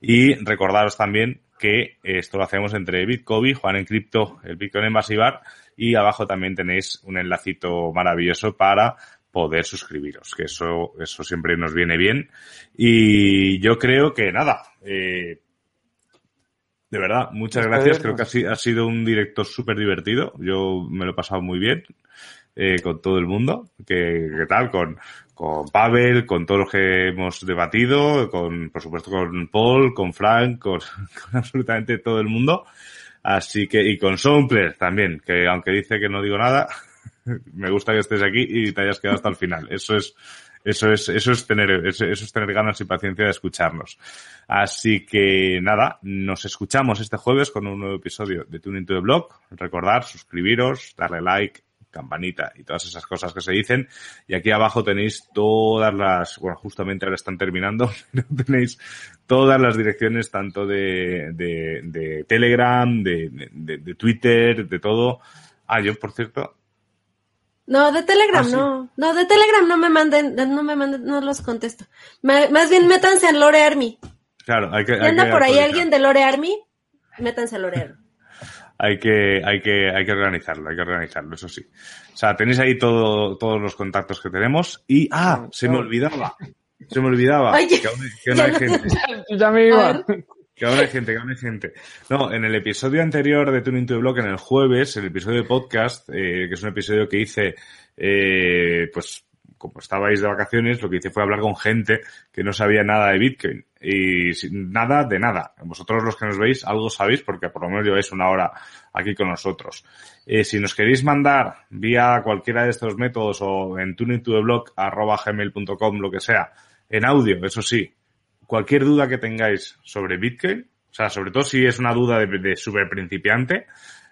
Y recordaros también que esto lo hacemos entre Bitcoin, Juan en Cripto, el Bitcoin en Basibar, y abajo también tenéis un enlacito maravilloso para poder suscribiros, que eso, eso siempre nos viene bien. Y yo creo que nada, eh, de verdad, muchas gracias. Creo que ha sido un directo súper divertido. Yo me lo he pasado muy bien eh, con todo el mundo. ¿Qué, qué tal? Con, con Pavel, con todos los que hemos debatido, con, por supuesto, con Paul, con Frank, con, absolutamente todo el mundo. Así que, y con Soundplayer también, que aunque dice que no digo nada, Me gusta que estés aquí y te hayas quedado hasta el final. Eso es, eso es, eso es tener, eso es tener ganas y paciencia de escucharnos. Así que nada, nos escuchamos este jueves con un nuevo episodio de Tuning to the Blog. Recordar, suscribiros, darle like, campanita y todas esas cosas que se dicen. Y aquí abajo tenéis todas las, bueno, justamente ahora están terminando, pero tenéis todas las direcciones tanto de, de, de Telegram, de, de, de, Twitter, de todo. Ah, yo, por cierto. No, de Telegram ah, no. No, de Telegram no me manden, no me manden, no los contesto. más bien métanse en Lore Army. Claro, hay que. Si anda por ahí alguien de Lore Army, métanse a Lore Army hay que, hay que, hay que organizarlo, hay que organizarlo, eso sí. O sea, tenéis ahí todo, todos los contactos que tenemos y, ah, se me olvidaba, se me olvidaba que aún, que hay gente. Ya me iba. Que aún hay gente, que aún hay gente. No, en el episodio anterior de Tuning to the Block, en el jueves, el episodio de podcast, eh, que es un episodio que hice, eh, pues, como estabais de vacaciones, lo que hice fue hablar con gente que no sabía nada de Bitcoin. Y nada de nada. Vosotros los que nos veis, algo sabéis porque por lo menos lleváis una hora aquí con nosotros. Eh, si nos queréis mandar vía cualquiera de estos métodos o en tuningtotheblog.com, lo que sea, en audio, eso sí, cualquier duda que tengáis sobre Bitcoin, o sea, sobre todo si es una duda de, de super principiante,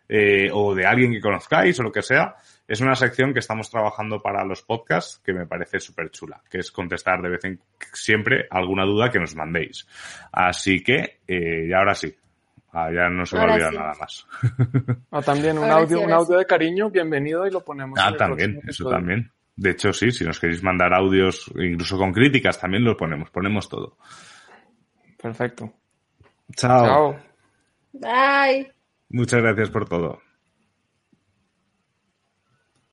eh, o de alguien que conozcáis o lo que sea, es una sección que estamos trabajando para los podcasts que me parece súper chula, que es contestar de vez en siempre alguna duda que nos mandéis. Así que, eh, y ahora sí. Ah, ya no se me olvida nada más. O también un audio, un audio de cariño, bienvenido y lo ponemos. Ah, también, eso también. De hecho, sí, si nos queréis mandar audios, incluso con críticas, también lo ponemos, ponemos todo. Perfecto. Chao. Chao. Bye. Muchas gracias por todo.